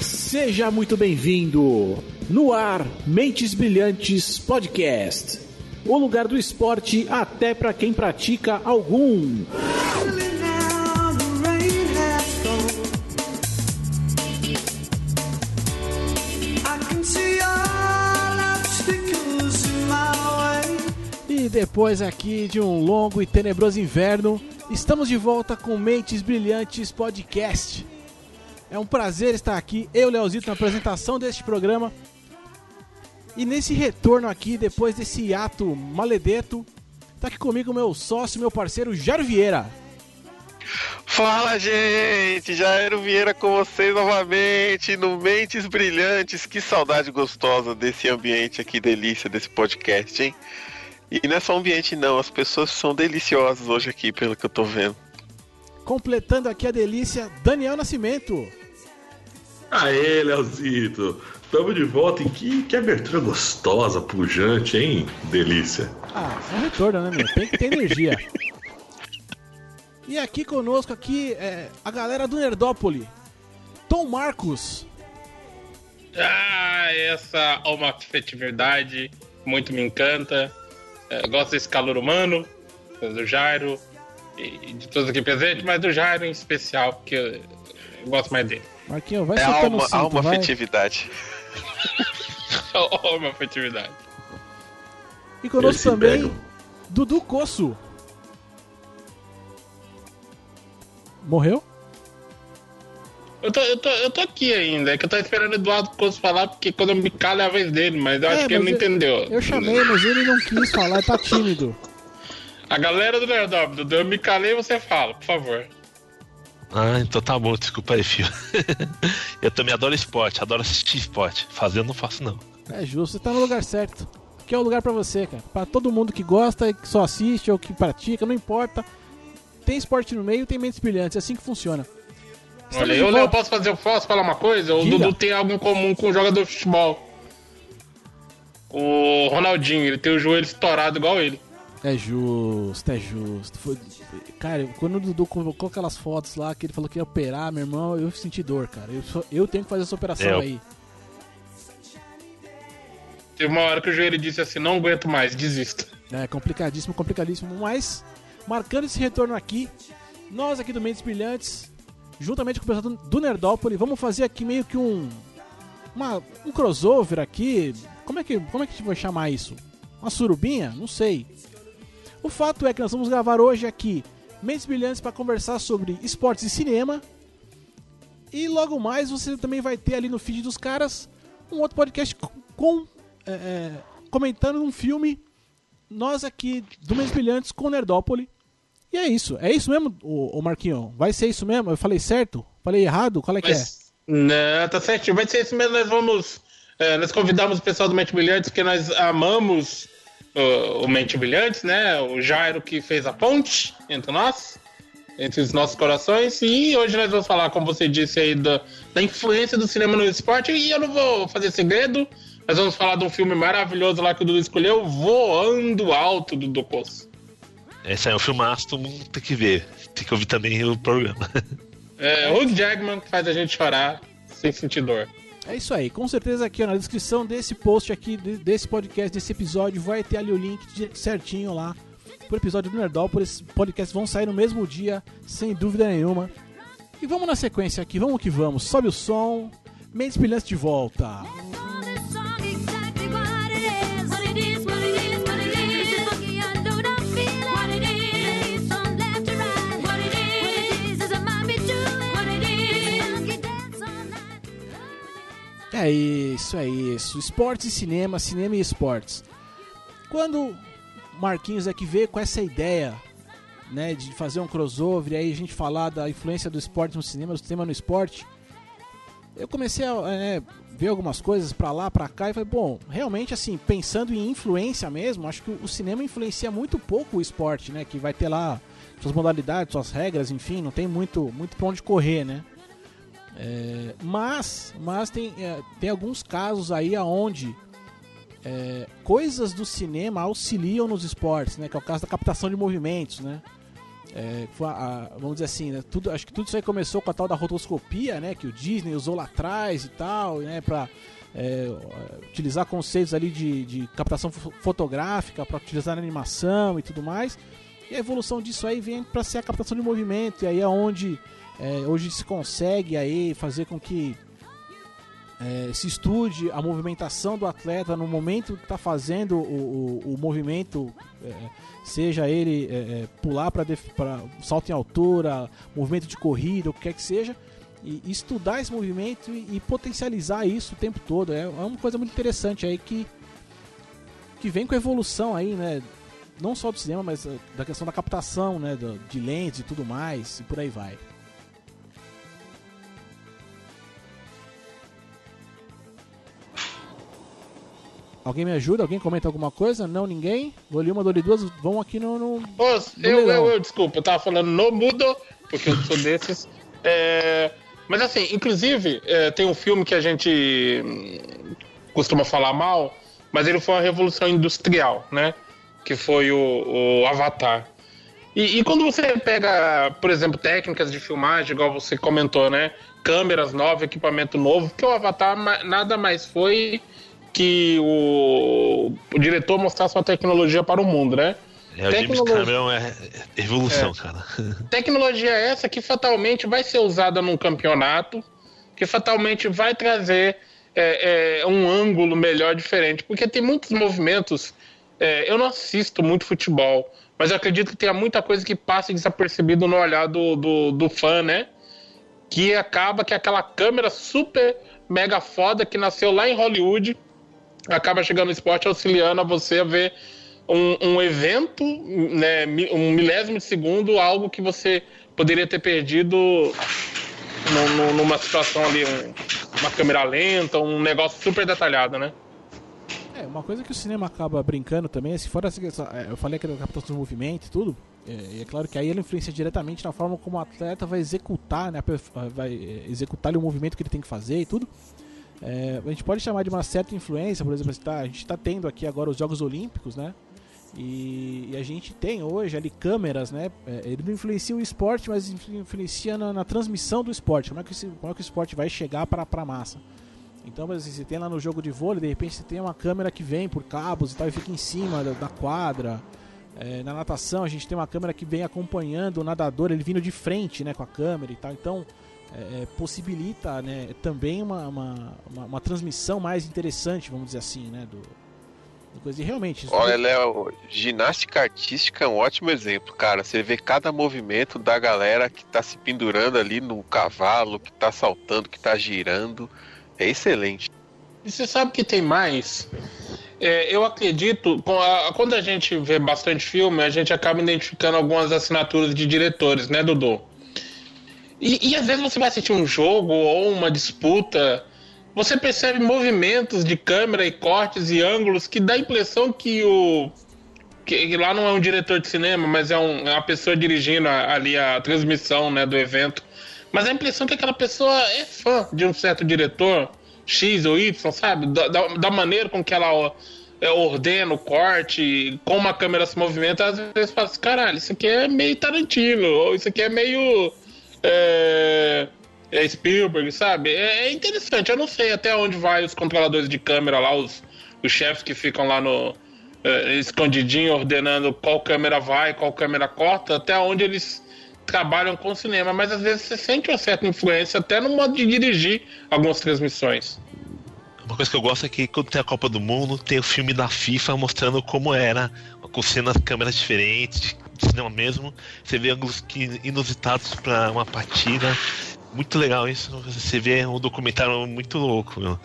Seja muito bem-vindo no ar Mentes Brilhantes Podcast. O lugar do esporte até para quem pratica algum. Depois aqui de um longo e tenebroso inverno, estamos de volta com Mentes Brilhantes Podcast. É um prazer estar aqui, eu, Leozito, na apresentação deste programa. E nesse retorno aqui, depois desse ato maledeto, tá aqui comigo meu sócio, meu parceiro Jairo Vieira. Fala, gente! Jairo Vieira com vocês novamente no Mentes Brilhantes. Que saudade gostosa desse ambiente aqui, delícia desse podcast, hein? E não é só ambiente, não, as pessoas são deliciosas hoje aqui, pelo que eu tô vendo. Completando aqui a delícia, Daniel Nascimento. Aê, Leozito! Tamo de volta e que, que abertura gostosa, pujante, hein? Delícia. Ah, é um retorno, né, meu? Tem que ter energia. E aqui conosco, aqui, é, a galera do Nerdópole. Tom Marcos. Ah, essa é uma afetividade muito me encanta. É, gosto desse calor humano, do Jairo e de todos aqui presentes, mas do Jairo em especial, porque eu, gosto mais dele. Marquinhos, vai É soltando alma, o cinto, alma vai. afetividade. uma afetividade. E conosco também, pego. Dudu Coço. Morreu? Eu tô, eu, tô, eu tô aqui ainda, é que eu tô esperando o Eduardo Costa falar, porque quando eu me calo é a vez dele, mas eu É, acho que ele não eu- entendeu. Eu chamei, mas ele não quis falar, tá tímido. A galera do Nerdop, Dudu, eu me calei você fala, por favor. Ah, então tá bom, desculpa aí, filho. eu também adoro esporte, adoro assistir esporte. Fazer eu não faço, não. É justo, você tá no lugar certo. Aqui é o lugar pra você, cara. Pra todo mundo que gosta, e que só assiste ou que pratica, não importa. Tem esporte no meio, tem mentes brilhantes, é assim que funciona. Olha, eu, Léo, posso fazer, posso falar uma coisa? O Diga. Dudu tem algo em comum com o jogador de futebol. O Ronaldinho, ele tem o joelho estourado igual ele. É justo, é justo. Foi- Cara, quando o Dudu colocou aquelas fotos lá que ele falou que ia operar, meu irmão, eu senti dor, cara. Eu, só- eu tenho que fazer essa operação eu- aí. Teve uma hora que o joelho disse assim, não aguento mais, desisto. É complicadíssimo, complicadíssimo. Mas, marcando esse retorno aqui, nós aqui do Mentes Brilhantes, juntamente com o pessoal do- Nerdópolis, vamos fazer aqui meio que um. Uma, um crossover aqui. Como é, que, como é que a gente vai chamar isso? Uma surubinha? Não sei. O fato é que nós vamos gravar hoje aqui Mentes Brilhantes para conversar sobre esportes e cinema. E logo mais você também vai ter ali no feed dos caras um outro podcast com, é, é, comentando um filme nós aqui do Mentes Brilhantes com o Nerdópole. E é isso. É isso mesmo, o, o Marquinhos? Vai ser isso mesmo? Eu falei certo? Falei errado? Qual é que é? Mas, não, tá certo, vai ser isso mesmo, nós vamos... é, nós convidamos o pessoal do Mente Brilhantes, porque nós amamos o, o Mente Brilhantes, né? O Jairo que fez a ponte entre nós, entre os nossos corações. E hoje nós vamos falar, como você disse aí, da, da influência do cinema no esporte. E eu não vou fazer segredo, nós vamos falar de um filme maravilhoso lá que o Dudu escolheu, Voando Alto, do Docos. Esse aí é um filmaço, todo mundo tem que ver. Tem que ouvir também o programa. É, Hugh Jackman que faz a gente chorar sem sentir dor. É isso aí. Com certeza aqui ó, na descrição desse post aqui, de- desse podcast, desse episódio, vai ter ali o link de- certinho lá pro episódio do Nerdópolis. Esses podcasts vão sair no mesmo dia, sem dúvida nenhuma. E vamos na sequência aqui, vamos que vamos. Sobe o som, Mentes Brilhantes de volta. É isso, é isso. Esportes e cinema, cinema e esportes. Quando Marquinhos aqui veio com essa ideia, né, de fazer um crossover e aí a gente falar da influência do esporte no cinema, do cinema no esporte, eu comecei a é, ver algumas coisas pra lá, pra cá e falei, bom, realmente assim, pensando em influência mesmo, acho que o cinema influencia muito pouco o esporte, né, que vai ter lá suas modalidades, suas regras, enfim, não tem muito, muito pra onde correr, né. É, mas mas tem, é, tem alguns casos aí aonde é, coisas do cinema auxiliam nos esportes, né? Que é o caso da captação de movimentos, né? É, a, a, vamos dizer assim, né? tudo, acho que tudo isso aí começou com a tal da rotoscopia, né? Que o Disney usou lá atrás e tal, né? Para é, utilizar conceitos ali de, de captação fotográfica para utilizar na animação e tudo mais. E a evolução disso aí vem para ser a captação de movimento, e aí é onde é, hoje se consegue aí fazer com que é, se estude a movimentação do atleta no momento que está fazendo o, o, o movimento, é, seja ele é, é pular para salto em altura, movimento de corrida, o que quer que seja, e, estudar esse movimento e, e, potencializar isso o tempo todo. É, é, uma coisa muito interessante aí que, que vem com a evolução aí, né? Não só do cinema, mas uh, da questão da captação, né? Do, de lentes e tudo mais, e por aí vai. Alguém me ajuda? Alguém comenta alguma coisa? Não, ninguém? Dou uma, dou duas. Vão aqui no. no, no eu, eu, eu, desculpa, eu tava falando no mudo, porque eu sou desses. É, mas assim, inclusive, é, tem um filme que a gente hum, costuma falar mal, mas ele foi uma revolução industrial, né? Que foi o, o Avatar. E, e, quando você pega, por exemplo, técnicas de filmagem, igual você comentou, né? Câmeras novas, equipamento novo, porque o Avatar nada mais foi que o, o diretor mostrasse uma tecnologia para o mundo, né? É, o James Cameron é evolução, é. cara. Tecnologia essa que fatalmente vai ser usada num campeonato, que fatalmente vai trazer é, é, um ângulo melhor, diferente. Porque tem muitos movimentos. É, eu não assisto muito futebol, mas eu acredito que tenha muita coisa que passa desapercebido no olhar do, do, do fã, né? Que acaba que aquela câmera super mega foda que nasceu lá em Hollywood acaba chegando no esporte auxiliando a você a ver um, um evento, né, um milésimo de segundo, algo que você poderia ter perdido no, no, numa situação ali, um, uma câmera lenta, um negócio super detalhado, né? É, uma coisa que o cinema acaba brincando também, é se for essa, é, eu falei que da captação de movimento e tudo, é, é claro que aí ele influencia diretamente na forma como o atleta vai executar, né, vai é, executar o movimento que ele tem que fazer e tudo. É, a gente pode chamar de uma certa influência, por exemplo, tá, a gente está tendo aqui agora os Jogos Olímpicos, né? E, e, a gente tem hoje ali câmeras, né? É, ele não influencia o esporte, mas influencia na, na transmissão do esporte. Como é que, esse, como é que o esporte vai chegar para a massa? Então, mas assim, você tem lá no jogo de vôlei, de repente você tem uma câmera que vem por cabos e tal e fica em cima da, da quadra. É, na natação a gente tem uma câmera que vem acompanhando o nadador, ele vindo de frente, né, com a câmera e tal. Então, é, é possibilita, né, também uma, uma, uma, uma transmissão mais interessante, vamos dizer assim, né, do, Coisa. E realmente. Olha, Léo, ginástica artística é um ótimo exemplo, cara. Você vê cada movimento da galera que tá se pendurando ali no cavalo, que tá saltando, que tá girando. É excelente. E você sabe que tem mais? É, eu acredito, quando a gente vê bastante filme, a gente acaba identificando algumas assinaturas de diretores, né, Dudu? E, e às vezes você vai assistir um jogo ou uma disputa você percebe movimentos de câmera e cortes e ângulos que dá a impressão que o. Que lá não é um diretor de cinema, mas é, um, é uma pessoa dirigindo a, ali a transmissão né, do evento. Mas a impressão que aquela pessoa é fã de um certo diretor, X ou Y, sabe? Da, da, da maneira com que ela é, ordena o corte, como a câmera se movimenta, às vezes fala assim, caralho, isso aqui é meio Tarantino, ou isso aqui é meio. É é Spielberg, sabe? É, é, interessante. Eu não sei até onde vai os controladores de câmera lá, os, os chefes que ficam lá no é, escondidinho ordenando qual câmera vai, qual câmera corta, até onde eles trabalham com cinema. Mas às vezes você sente uma certa influência até no modo de dirigir algumas transmissões. Uma coisa que eu gosto é que quando tem a Copa do Mundo, tem o filme da FIFA mostrando como era, com cenas, câmeras diferentes, cinema mesmo. Você vê ângulos inusitados para uma partida muito legal isso. Você vê um documentário muito louco, meu.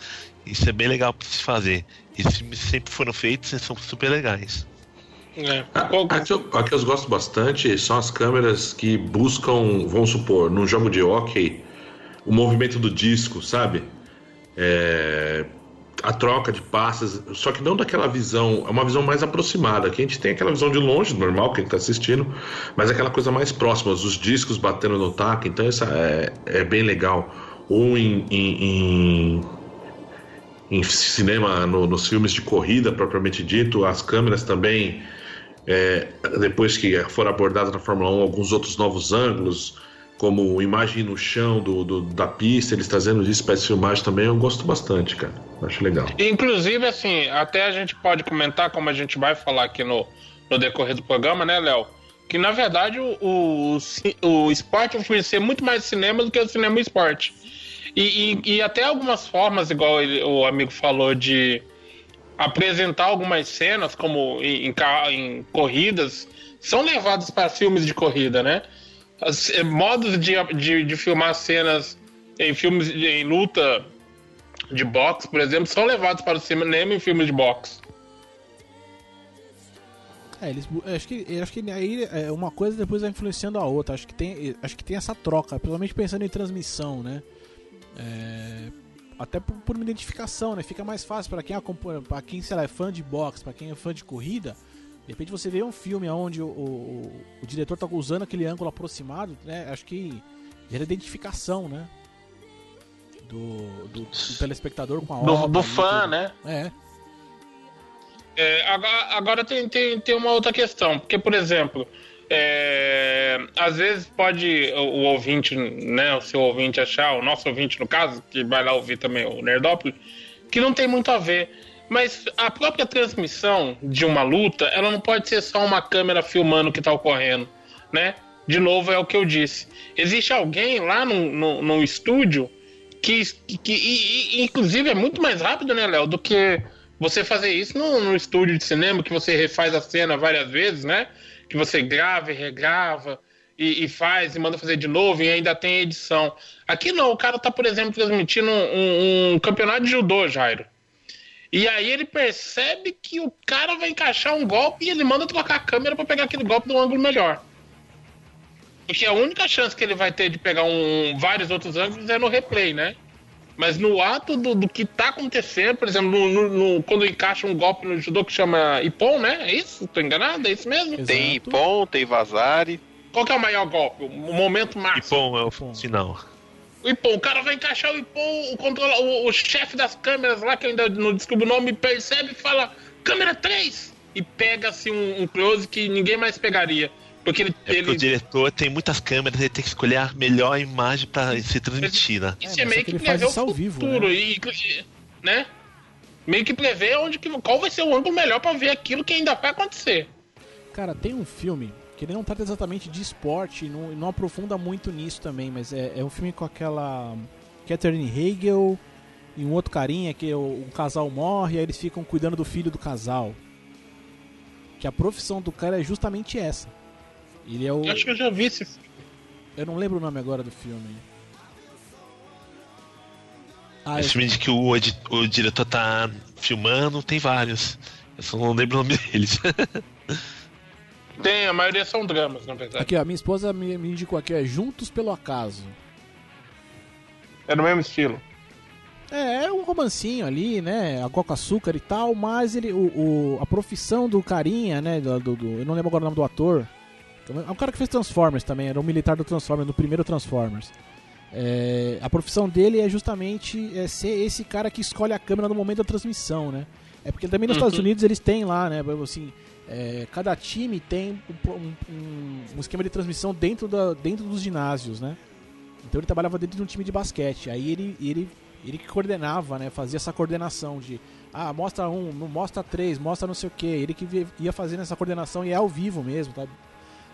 Isso é bem legal pra se fazer. Esses filmes sempre foram feitos e são super legais. É. A, que eu, a que eu gosto bastante são as câmeras que buscam, vamos supor, num jogo de hockey, o movimento do disco, sabe? É, a troca de passes, só que não daquela visão, é uma visão mais aproximada. Aqui a gente tem aquela visão de longe, normal, quem está assistindo, mas aquela coisa mais próxima, os discos batendo no taco, então essa é, é bem legal. Ou em, em, em, em cinema, no, nos filmes de corrida propriamente dito, as câmeras também, é, depois que foram abordadas na Fórmula 1, alguns outros novos ângulos, como imagem no chão do, do da pista, eles trazendo isso para essa filmagem também, eu gosto bastante, cara. Acho legal. Inclusive, assim, até a gente pode comentar, como a gente vai falar aqui no, no decorrer do programa, né, Léo? Que na verdade o, o, o esporte ser muito mais cinema do que o cinema esporte. E, e, e, até algumas formas, igual ele, o amigo falou, de apresentar algumas cenas, como em, em, em corridas, são levadas para filmes de corrida, né? Eh, modos de, de, de, filmar cenas em filmes de, em luta de boxe, por exemplo, são levados para o cinema em filmes de boxe. É, eles, acho que, acho que aí é, uma coisa depois vai influenciando a outra. Acho que tem, acho que tem essa troca, principalmente pensando em transmissão, né? É, até por, por, uma identificação, né? Fica mais fácil para quem acompanha, para quem sei lá, é fã de boxe, para quem é fã de corrida. De repente você vê um filme onde o, o, o diretor tá usando aquele ângulo aproximado, né? Acho que gera identificação, né? Do, do, do telespectador com a obra. Do, do fã, né? É. é agora, agora tem, tem, tem uma outra questão, porque, por exemplo, é, às vezes pode o, o, ouvinte, né, o seu ouvinte achar, o nosso ouvinte no caso, que vai lá ouvir também o Nerdópolis, que não tem muito a ver. Mas a própria transmissão de uma luta, ela não pode ser só uma câmera filmando o que está ocorrendo, né? De novo, é o que eu disse. Existe alguém lá no, no, no estúdio que, que, que e, e, inclusive, é muito mais rápido, né, Léo, do que você fazer isso no, no estúdio de cinema, que você refaz a cena várias vezes, né? que você grava e regrava e, e, faz e manda fazer de novo e ainda tem edição. Aqui não, o cara tá, por exemplo, transmitindo um, um campeonato de judô, Jairo. E aí ele percebe que o cara vai encaixar um golpe e ele manda trocar a câmera para pegar aquele golpe do ângulo melhor. Porque a única chance que ele vai ter de pegar um, vários outros ângulos é no replay, né? Mas no ato do, do que tá acontecendo, por exemplo, no, no, no, quando encaixa um golpe no judô que chama Ippon, né? É isso? Tô enganado? É isso mesmo? Exato. Tem Ippon, tem Vazari. Qual que é o maior golpe? O momento máximo? Ippon é o final. O Ippon, o cara vai encaixar o Ippon, o, controla, o, o chefe das câmeras lá, que eu ainda não descubro o nome, percebe e fala, câmera 3! E pega assim um, um close que ninguém mais pegaria. Porque ele, é porque ele... o diretor tem muitas câmeras, ele tem que escolher a melhor imagem para ser transmitida. Isso é, é meio que, que prever o futuro vivo, né? E, né? Meio que prever onde que, qual vai ser o ângulo melhor para ver aquilo que ainda vai acontecer. Cara, tem um filme que ele não trata exatamente de esporte, não, não aprofunda muito nisso também, mas é, é um filme com aquela Catherine Hegel e um outro carinha que o, um casal morre e aí eles ficam cuidando do filho do casal. Que a profissão do cara é justamente essa. Ele é o. Eu acho que eu já vi esse filme. Eu não lembro o nome agora do filme. Ah, esse filme de que o, o diretor tá filmando, tem vários. Eu só não lembro o nome deles. Tem, a maioria são dramas, na verdade. Aqui, ó, minha esposa me, me indicou aqui, é Juntos pelo Acaso. É no mesmo estilo. É, é um romancinho ali, né? Água com açúcar e tal, mas ele, o, o, a profissão do carinha, né? Do, do, do, eu não lembro agora o nome do ator. É um cara que fez Transformers também, era um militar do Transformers, no primeiro Transformers. É, a profissão dele é justamente é, ser esse cara que escolhe a câmera no momento da transmissão, né? É porque também nos uhum. Estados Unidos eles têm lá, né? Assim, é, cada time tem um, um, um, esquema de transmissão dentro, da, dentro dos ginásios, né? Então ele trabalhava dentro de um time de basquete. Aí ele, ele, ele que coordenava, né? Fazia essa coordenação de ah, mostra um, mostra três, mostra não sei o que. Ele que ia fazendo essa coordenação e é ao vivo mesmo, tá?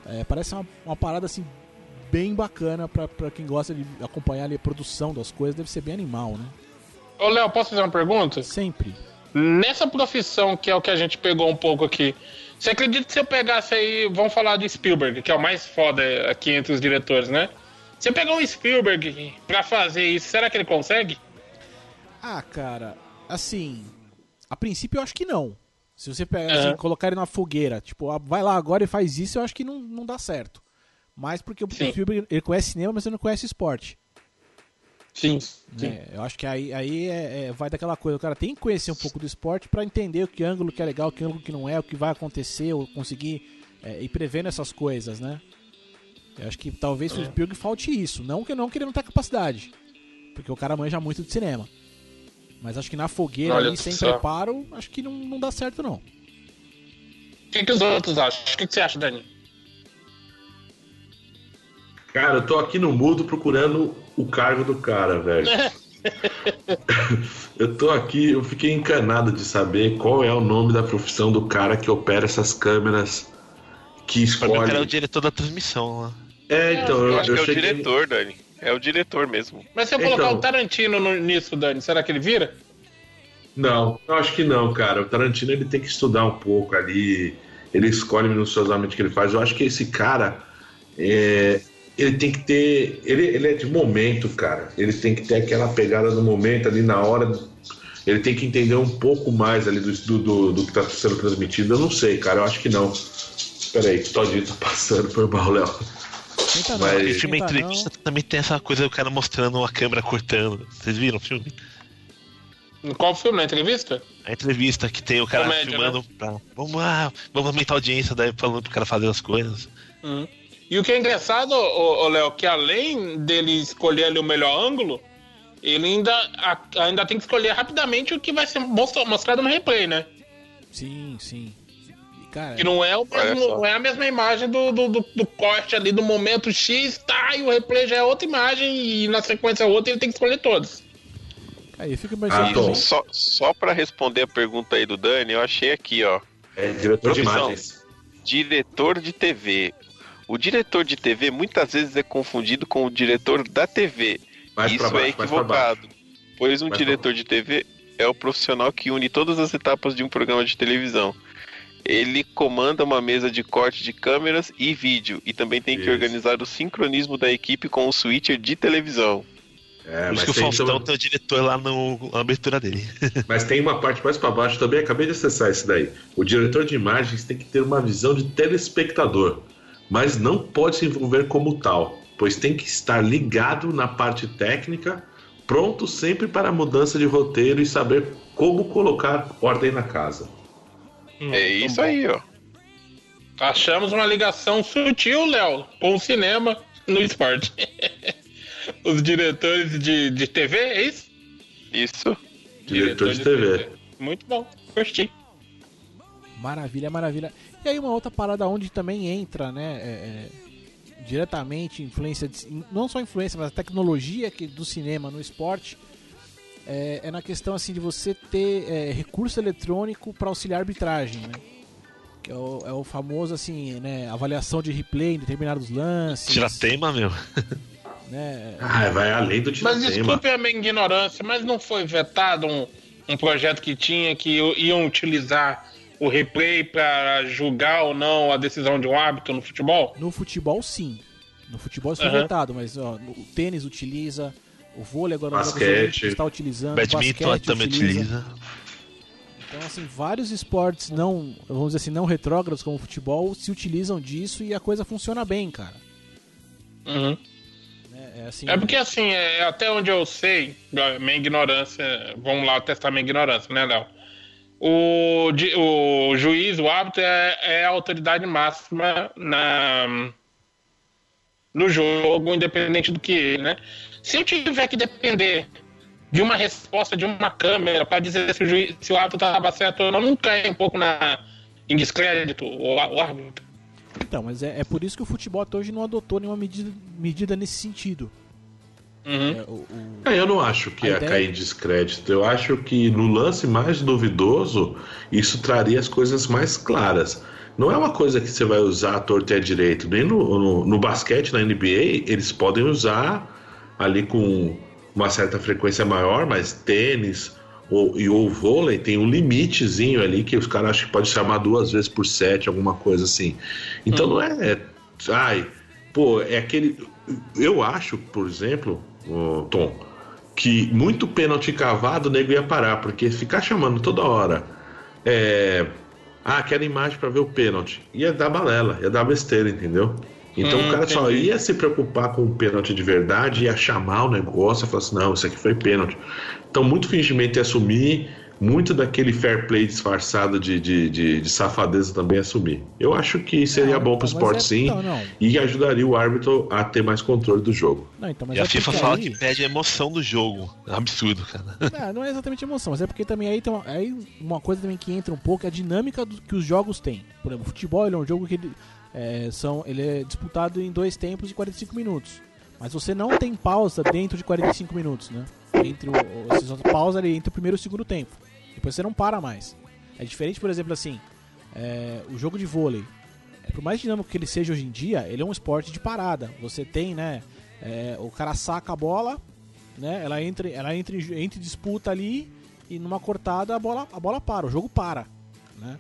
É, parece uma, uma parada assim bem bacana pra quem gosta de acompanhar ali, a produção das coisas, deve ser bem animal, né? Ô Léo, posso fazer uma pergunta? Sempre. Nessa profissão que é o que a gente pegou um pouco aqui, você acredita que se eu pegasse aí, vamos falar do Spielberg, que é o mais foda aqui entre os diretores, né? Se eu pegar um Spielberg pra fazer isso, será que ele consegue? Ah, cara, assim, a princípio eu acho que não. Se você pegar, assim, colocar ele na fogueira, tipo, ah, vai lá agora e faz isso, eu acho que não, não dá certo. Mas porque Sim. o filme ele conhece cinema, mas ele não conhece esporte. Sim. É, eu acho que aí, aí é, é, vai daquela coisa, o cara tem que conhecer um pouco do esporte para entender o que ângulo que é legal, o que ângulo que não é, o que vai acontecer, ou conseguir é, ir prevendo essas coisas, né? Eu acho que talvez é. o Spielberg falte isso. Não que não que ele não tenha capacidade. Porque o cara manja muito de cinema. Mas acho que na fogueira Olha ali, sem só. preparo, acho que não, não dá certo, não. O que, que os outros acham? O que, que você acha, Dani? Cara, eu tô aqui no mudo procurando o cargo do cara, velho. eu tô aqui, eu fiquei encanado de saber qual é o nome da profissão do cara que opera essas câmeras que Pra mim, o cara é o escolhe. diretor da transmissão lá. É, então, eu, Eu acho eu que é o diretor, Dani. É o diretor mesmo. Mas se eu Então. colocar o Tarantino no- nisso, Dani, será que ele vira? Não, eu acho que não, cara. O Tarantino ele tem que estudar um pouco ali. Ele escolhe minuciosamente o que ele faz. Eu acho que esse cara, é, ele tem que ter. Ele, ele é de momento, cara. Ele tem que ter aquela pegada do momento ali na hora. Ele tem que entender um pouco mais ali do, do, do, do que está sendo transmitido. Eu não sei, cara. Eu acho que não. Peraí, Todinho tá passando, foi mal, Léo. Não, Mas- tenta filme não. entrevista também tem essa coisa do cara mostrando a câmera cortando. Vocês viram o filme? Em qual filme? Na entrevista? A entrevista que tem o cara Comédia, filmando pra. Vamos lá, vamos aumentar a audiência, daí falando pro cara fazer as coisas. Uhum. E o que é engraçado, Léo, que além dele escolher ali o melhor ângulo, ele ainda, a- ainda tem que escolher rapidamente o que vai ser mostra- mostrado no replay, né? Sim, sim. Cara, Que não é, o mesmo, não é a mesma imagem do, do, do- do corte ali do momento X, tá, e o replay já é outra imagem e na sequência é outra e ele tem que escolher todos. eu fico imaginando Ah, só, só pra responder a pergunta aí do Dani, eu achei aqui, ó. É diretor de Profissão. imagens. Diretor de TV. O diretor de TV muitas vezes é confundido com o diretor da TV. Mais Isso baixo, é baixo. equivocado. Pois um Mais diretor de TV é o profissional que une todas as etapas de um programa de televisão. Ele comanda uma mesa de corte de câmeras e vídeo e também tem que Isso. organizar o sincronismo da equipe com o switcher de televisão. É, Por mas isso que o tem, Faustão também- tem o diretor lá no, na abertura dele. mas tem uma parte mais pra baixo também, acabei de acessar isso daí. O diretor de imagens tem que ter uma visão de telespectador, mas não pode se envolver como tal, pois tem que estar ligado na parte técnica, pronto sempre para a mudança de roteiro e saber como colocar ordem na casa. é isso aí, ó. Achamos uma ligação sutil, Léo, com o cinema no esporte. Os diretores de, de TV, é isso? Isso. Diretor de TV. Muito bom, gostei. Maravilha, maravilha. E aí uma outra parada onde também entra, né, é, é, diretamente influência, de- não só influência, mas a tecnologia que, do cinema no esporte, é, é na questão assim de você ter é, recurso eletrônico para auxiliar a arbitragem, né? Que é o, é o famoso assim, né, avaliação de replay em determinados lances. Tira tema, meu. né? Ah, vai além do Mas tema. desculpe a minha ignorância, mas não foi vetado um, um projeto que tinha que iam utilizar o replay para julgar ou não a decisão de um árbitro no futebol? No futebol, sim. No futebol isso foi Aham. vetado, mas ó, o tênis utiliza, o vôlei agora Basquete. está utilizando, o Badminton basquete também utiliza. Então, assim, vários esportes não, vamos dizer assim, não retrógrados como o futebol se utilizam disso e a coisa funciona bem, cara. Uhum. É, é assim, É porque assim, é, até onde eu sei, minha ignorância, vamos lá testar minha ignorância, né, Léo? O, o juiz, o árbitro, é, é a autoridade máxima na, no jogo, independente do que ele, né? Se eu tiver que depender de uma resposta de uma câmera para dizer se o, juiz, se o árbitro estava certo ou não, não cai um pouco na, em descrédito o, o árbitro. Então, mas é, é por isso que o futebol até hoje não adotou nenhuma medida, medida nesse sentido. Uhum. É, o- o- É, eu não acho que A ia ideia- cair em descrédito. Eu acho que no lance mais duvidoso, isso traria as coisas mais claras. Não é uma coisa que você vai usar à torta e à direito. Nem no, no, no basquete, na NBA, eles podem usar ali com uma certa frequência maior, mas tênis ou, e ou vôlei tem um limitezinho ali que os caras acham que pode chamar duas vezes por set, alguma coisa assim. Então não é. Ai, pô, é aquele. Eu acho, por exemplo, ô, Tom, que muito pênalti cavado o nego ia parar, porque ficar chamando toda hora. É, ah, quero imagem para ver o pênalti. Ia dar balela, ia dar besteira, entendeu? Então Hum, o cara só entendi. ia se preocupar com o pênalti de verdade, ia chamar o negócio e falar assim: não, isso aqui foi pênalti. Então, muito fingimento ia assumir, muito daquele fair play disfarçado de, de, de, de safadeza também assumir. Eu acho que seria Não, bom para o mas esporte é- sim não. e ajudaria o árbitro a ter mais controle do jogo. Não, então, mas E a é FIFA porque fala aí- que perde a emoção do jogo. É um absurdo, cara. Não, não é exatamente emoção, mas é porque também aí tem uma, aí uma coisa também que entra um pouco é a dinâmica do, que os jogos têm. Por exemplo, o futebol ele é um jogo que ele, é, são, ele é disputado em dois tempos de 45 minutos. Mas você não tem pausa dentro de 45 minutos, né? Entre o, o- você só pausa ali entre o primeiro e o segundo tempo. Depois você não para mais. É diferente, por exemplo, assim, é, o jogo de vôlei. Por mais dinâmico que ele seja hoje em dia, ele é um esporte de parada. Você tem, né? é, o cara saca a bola, né? Ela entra, ela entra, entra em disputa ali e numa cortada a bola, a bola para, o jogo para, né?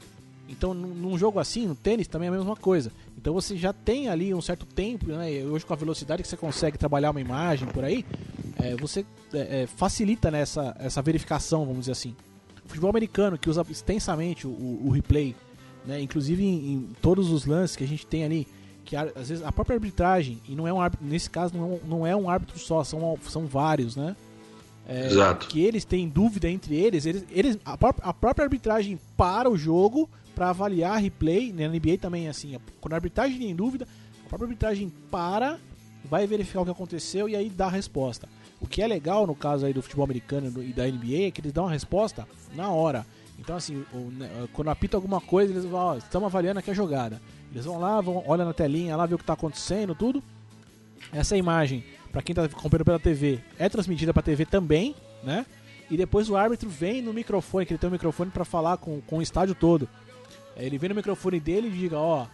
Então, num jogo assim, no tênis também é a mesma coisa. Então você já tem ali um certo tempo, né? Hoje com a velocidade que você consegue trabalhar uma imagem por aí, é, você é, é, facilita nessa essa verificação, vamos dizer assim. Futebol americano que usa extensamente o, o- replay, né? Inclusive em, em todos os lances que a gente tem ali, que às vezes a própria arbitragem e não é um árbitro, nesse caso não é um, não é um árbitro só, são são vários, né? É, Exato. que eles têm dúvida entre eles, eles, eles a, pró- a própria arbitragem para o jogo para avaliar replay, né, na NBA também é assim, quando a arbitragem tem dúvida, a própria arbitragem para, vai verificar o que aconteceu e aí dá a resposta. O que é legal no caso aí do futebol americano e da NBA é que eles dão a resposta na hora. Então assim, né, quando apita alguma coisa, eles vão, ó, estamos avaliando aqui a jogada. Eles vão lá, vão, olha na telinha lá, vê o que está acontecendo, tudo. Essa imagem, para quem tá acompanhando pela TV, é transmitida pra TV também, né? E depois o árbitro vem no microfone, que ele tem um microfone para falar com, com o estádio todo. Ele vem no microfone dele e diga, ó,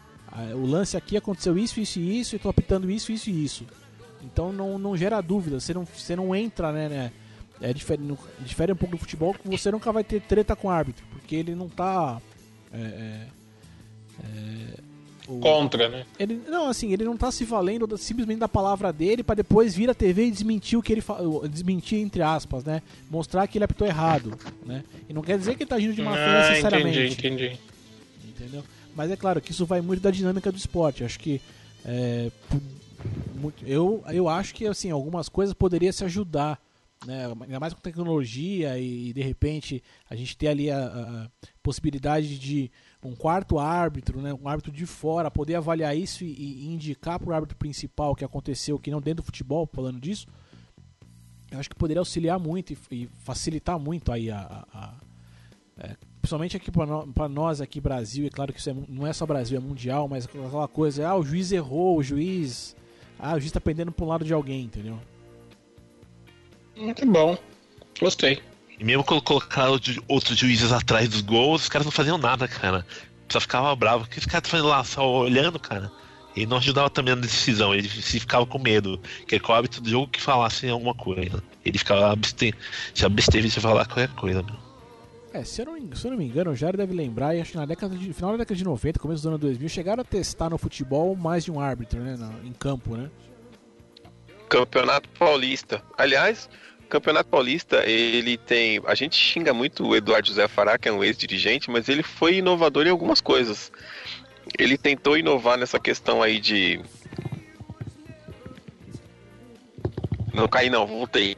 o lance aqui aconteceu isso, isso e isso, e tô apitando isso, isso e isso. Então não, não gera dúvida, você não, você não entra, né, né? É diferente, no- difere um pouco do futebol que você nunca vai ter treta com o árbitro, porque ele não tá. é, é, é, o- Contra, né? ele, não, assim, ele não tá se valendo simplesmente da palavra dele pra depois vir a TV e desmentir o que ele desmentir entre aspas, né? Mostrar que ele apitou errado, né? E não quer dizer que ele tá agindo de má fé Ah, necessariamente. entendi, entendi. Entendeu? Mas é claro que isso vai muito da dinâmica do esporte. Acho que é, muito- eu, eu acho que assim algumas coisas poderiam se ajudar, né? Ainda mais com tecnologia e, de repente a gente ter ali a, a- possibilidade de um quarto árbitro, né? Um árbitro de fora poder avaliar isso e, e indicar para o árbitro principal o que aconteceu, que não dentro do futebol, falando disso. Eu acho que poderia auxiliar muito e, e facilitar muito aí a- a- é, principalmente aqui para nós aqui Brasil, é claro que isso é não é só Brasil, é mundial, mas aquela coisa, ah, o juiz errou, o juiz, ah, o juiz tá pendendo um lado de alguém, entendeu? Muito bom. Gostei. E mesmo quando colocaram outros juízes atrás dos gols, os caras não faziam nada, cara. Só ficava bravo. O que os caras estão fazendo lá? Só olhando, cara. E não ajudava também na decisão. Ele se ficava com medo. Que é com o hábito do jogo que falassem alguma coisa. Ele ficava abste... se absteve de falar qualquer coisa, meu. É, se eu não, se eu não me engano, o Jair deve lembrar, e acho que na década de, final da década de 90, começo dos anos 2000, chegaram a testar no futebol mais de um árbitro, né, na- em campo, né? Campeonato Paulista. Aliás, Campeonato Paulista, ele tem. A gente xinga muito o Eduardo José Fará, que é um ex-dirigente, mas ele foi inovador em algumas coisas. Ele tentou inovar nessa questão aí de. Não caí não, voltei.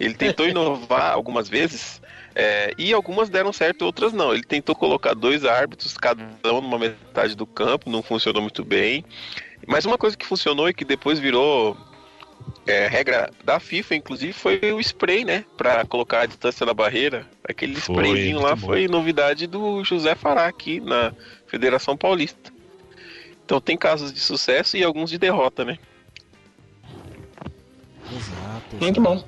Ele tentou inovar algumas vezes. É, e algumas deram certo, outras não. Ele tentou colocar dois árbitros, cada um numa metade do campo, não funcionou muito bem. Mas uma coisa que funcionou e que depois virou é, regra da FIFA, inclusive, foi o spray, né? Pra colocar a distância na barreira. Aquele Foi, sprayzinho lá bom. foi novidade do José Fará aqui na Federação Paulista. Então tem casos de sucesso e alguns de derrota, né? Exato. Muito bom.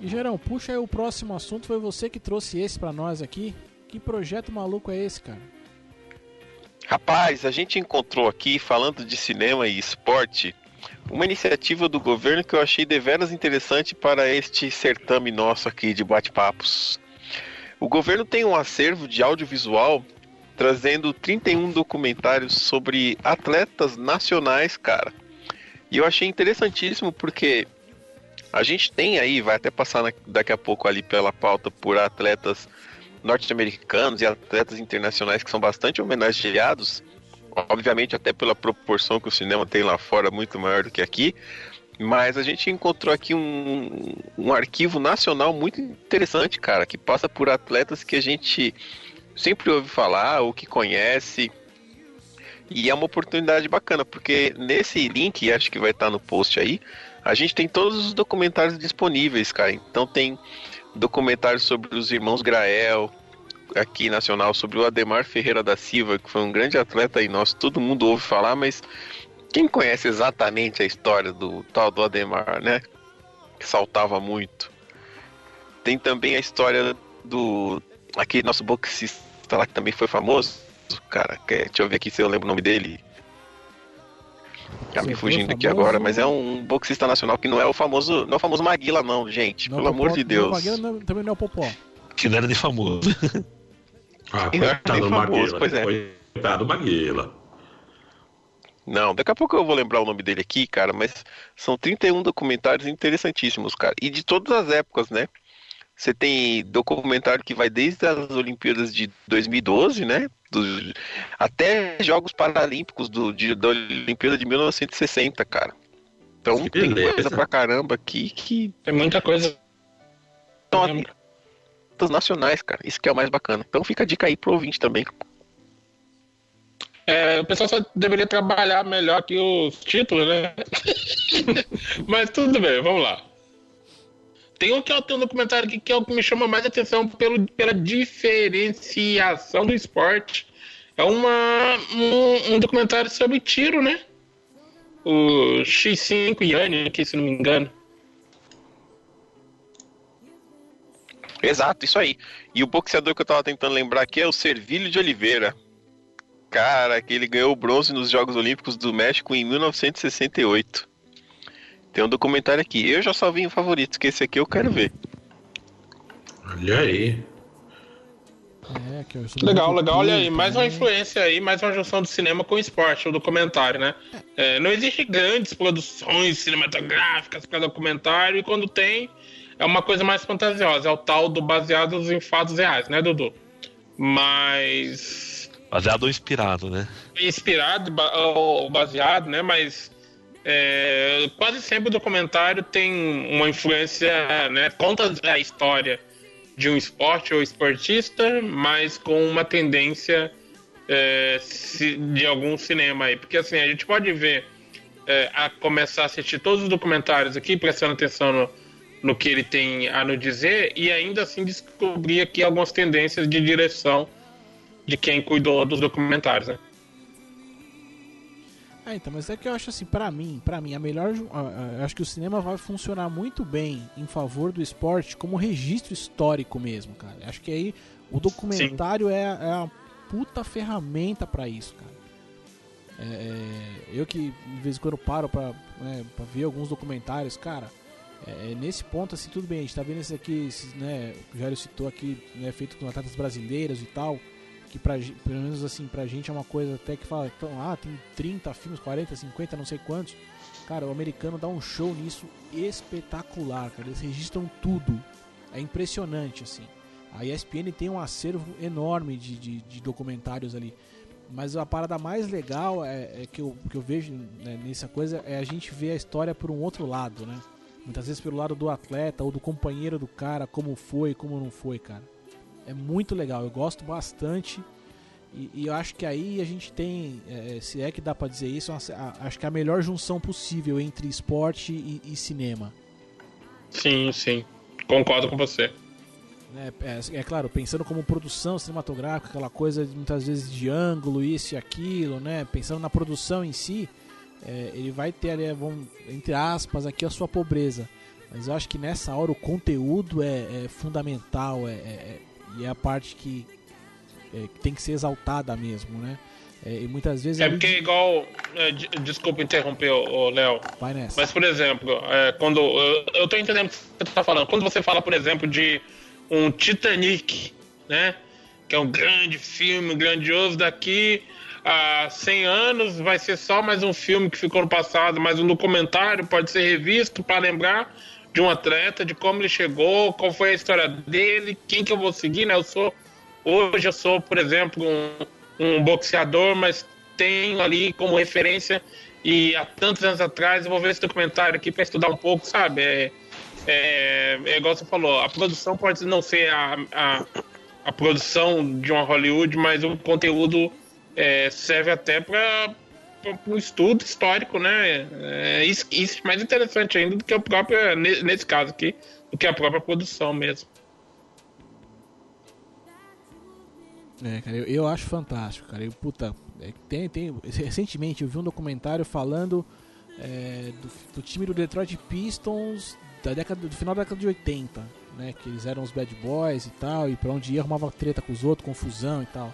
E Gerão, puxa aí o próximo assunto, foi você que trouxe esse pra nós aqui. Que projeto maluco é esse, cara? Rapaz, a gente encontrou aqui, falando de cinema e esporte, uma iniciativa do governo que eu achei deveras interessante para este certame nosso aqui de bate-papos. O governo tem um acervo de audiovisual trazendo 31 documentários sobre atletas nacionais, cara. E eu achei interessantíssimo porque a gente tem aí, vai até passar na- daqui a pouco ali pela pauta por atletas norte-americanos e atletas internacionais que são bastante homenageados, obviamente até pela proporção que o cinema tem lá fora muito maior do que aqui, Mas a gente encontrou aqui um, um arquivo nacional muito interessante, cara, que passa por atletas que a gente sempre ouve falar ou que conhece. E é uma oportunidade bacana, porque nesse link, acho que vai estar no post aí, a gente tem todos os documentários disponíveis, cara. Então tem documentários sobre os irmãos Grael, aqui nacional, sobre o Ademar Ferreira da Silva, que foi um grande atleta aí nosso, todo mundo ouve falar, mas quem conhece exatamente a história do tal do Ademar, né? Que saltava muito. Tem também a história do aquele nosso boxista lá que também foi famoso, cara. Que, deixa eu ver aqui se eu lembro o nome dele. Tá me fugindo aqui agora, mas é um boxista nacional que não é o famoso, não é o famoso Maguila não, gente. Não, pelo amor de Deus. Maguila não, também não é o Popó. Que não era de famoso. ah, coitado do Maguila. Pois é. Coitado do Maguila. Não, daqui a pouco eu vou lembrar o nome dele aqui, cara, mas são 31 documentários interessantíssimos, cara. E de todas as épocas, né? Você tem documentário que vai desde as Olimpíadas de 2012, né? Do, até Jogos Paralímpicos do, de, da Olimpíada de 1960, cara. Então que tem beleza. coisa pra caramba aqui que. Tem muita coisa. São atletas nacionais, cara. Isso que é o mais bacana. Então fica a dica aí pro ouvinte também. É, o pessoal só deveria trabalhar melhor que os títulos, né? Mas tudo bem, vamos lá. Tem um que é um documentário aqui que é o que me chama mais atenção pelo, pela diferenciação do esporte. É uma, um, um documentário sobre tiro, né? O X5 Yanni, aqui, se não me engano. Exato, isso aí. E o boxeador que eu tava tentando lembrar aqui é o Servilho de Oliveira cara que ele ganhou bronze nos Jogos Olímpicos do México em 1968. Tem um documentário aqui. Eu já só vi em favoritos, que esse aqui eu quero ver. Olha aí. É, legal, legal. Olha aí, mais uma influência aí, mais uma junção do cinema com o esporte, o documentário, né? É, não existe grandes produções cinematográficas para documentário, e quando tem, é uma coisa mais fantasiosa. É o tal do baseados em fatos reais, né, Dudu? Mas Baseado ou inspirado, né? Inspirado ou baseado, né? Mas é, quase sempre o documentário tem uma influência, né? Conta a história de um esporte ou esportista, mas com uma tendência é, de algum cinema aí. Porque assim, a gente pode ver, é, a começar a assistir todos os documentários aqui, prestando atenção no, no que ele tem a nos dizer, e ainda assim descobrir aqui algumas tendências de direção de quem cuidou dos documentários, né? Ah, então, mas é que eu acho assim, para mim, para mim, a melhor. Acho que o cinema vai funcionar muito bem em favor do esporte como registro histórico mesmo, cara. Acho que aí o documentário é, é, a puta ferramenta para isso, cara. É, é, eu que de vez em quando paro pra, né, pra ver alguns documentários, cara. É, é, nesse ponto, assim, tudo bem, a gente tá vendo esse aqui, esse, né, o Jairo citou aqui, né, feito com atletas brasileiros e tal que pra, pelo menos assim, pra gente é uma coisa até que fala, então, ah, tem 30 filmes, 40, 50, não sei quantos. Cara, o americano dá um show nisso espetacular, cara. Eles registram tudo. É impressionante, assim. A ESPN tem um acervo enorme de, de, de documentários ali. Mas a parada mais legal é, é que, eu, que eu vejo né, nessa coisa é a gente ver a história por um outro lado, né? Muitas vezes pelo lado do atleta ou do companheiro do cara, como foi, como não foi, cara. É muito legal, eu gosto bastante. E, e eu acho que aí a gente tem, é, se é que dá para dizer isso, acho que é a melhor junção possível entre esporte e, e cinema. Sim, sim. Concordo com você. É, é, é, claro, pensando como produção cinematográfica, aquela coisa muitas vezes de ângulo, isso e aquilo, né? Pensando na produção em si, é, ele vai ter ali, vamos, entre aspas, aqui a sua pobreza. Mas eu acho que nessa hora o conteúdo é, é fundamental, é, é, e é a parte que, é, que tem que ser exaltada mesmo, né? É, e muitas vezes. É porque, igual. É, desculpa interromper, Léo. Vai nessa. Mas, por exemplo, é, quando. Eu, eu tô entendendo o que você tá falando. Quando você fala, por exemplo, de um Titanic, né? Que é um grande filme, grandioso daqui a 100 anos, vai ser só mais um filme que ficou no passado, mais um documentário, pode ser revisto para lembrar de um atleta, de como ele chegou, qual foi a história dele, quem que eu vou seguir, né? Eu sou hoje eu sou, por exemplo, um, um boxeador, mas tenho ali como referência e há tantos anos atrás, eu vou ver esse documentário aqui para estudar um pouco, sabe? É, é, é igual você falou, a produção pode não ser a, a, a produção de uma Hollywood, mas o conteúdo é, serve até para um estudo histórico, né? É, isso, isso é mais interessante ainda do que o próprio, nesse caso aqui, do que a própria produção mesmo. É, cara, eu, eu acho fantástico, cara. Eu, puta, é, tem, tem, recentemente eu vi um documentário falando é, do, do, time do Detroit Pistons da década, do final da década de 80, né? Que eles eram os bad boys e tal, e pra onde ia arrumava treta com os outros, confusão e tal.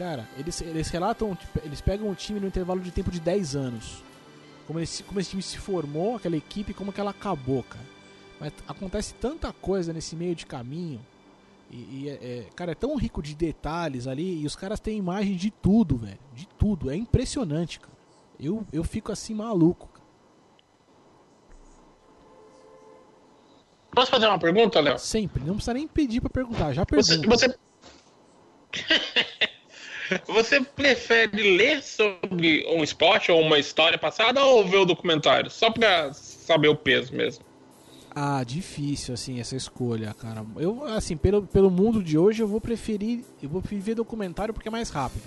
Cara, eles, eles relatam, tipo, eles pegam o time no intervalo de tempo de 10 anos. Como esse, como esse time se formou, aquela equipe, como que ela acabou, cara. Mas acontece tanta coisa nesse meio de caminho e, e é, é, cara, é tão rico de detalhes ali e os caras têm imagem de tudo, velho. De tudo. É impressionante, cara. Eu, eu fico assim maluco. Cara. Posso fazer uma pergunta, Léo? Sempre. Não precisa nem pedir pra perguntar. Já pergunta. Você. Você... você prefere ler sobre um esporte ou uma história passada ou ver o documentário? Só pra saber o peso mesmo. Ah, difícil, assim, essa escolha, cara. Eu, assim, pelo, pelo mundo de hoje, eu vou preferir. Eu vou ver documentário porque é mais rápido.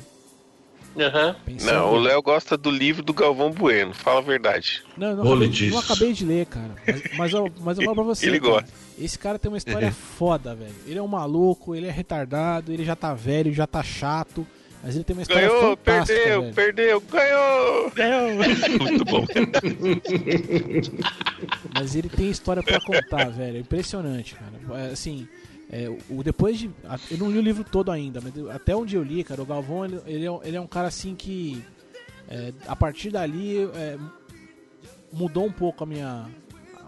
Uhum. Não, o Léo gosta do livro do Galvão Bueno, fala a verdade. Não, não, acabei, não acabei de ler, cara. Mas, mas, eu, mas eu falo pra você. ele cara, gosta. Esse cara tem uma história foda, velho. Ele é um maluco, ele é retardado, ele já tá velho, já tá chato. Mas ele tem uma história ganhou, perdeu, velho. perdeu, ganhou, ganhou. Muito bom. Mas ele tem história para contar, velho. É impressionante, cara. É, assim, é, o depois de, eu não li o livro todo ainda, mas até onde eu li, cara, o Galvão ele, ele, é, ele é um cara assim que é, a partir dali é, mudou um pouco a minha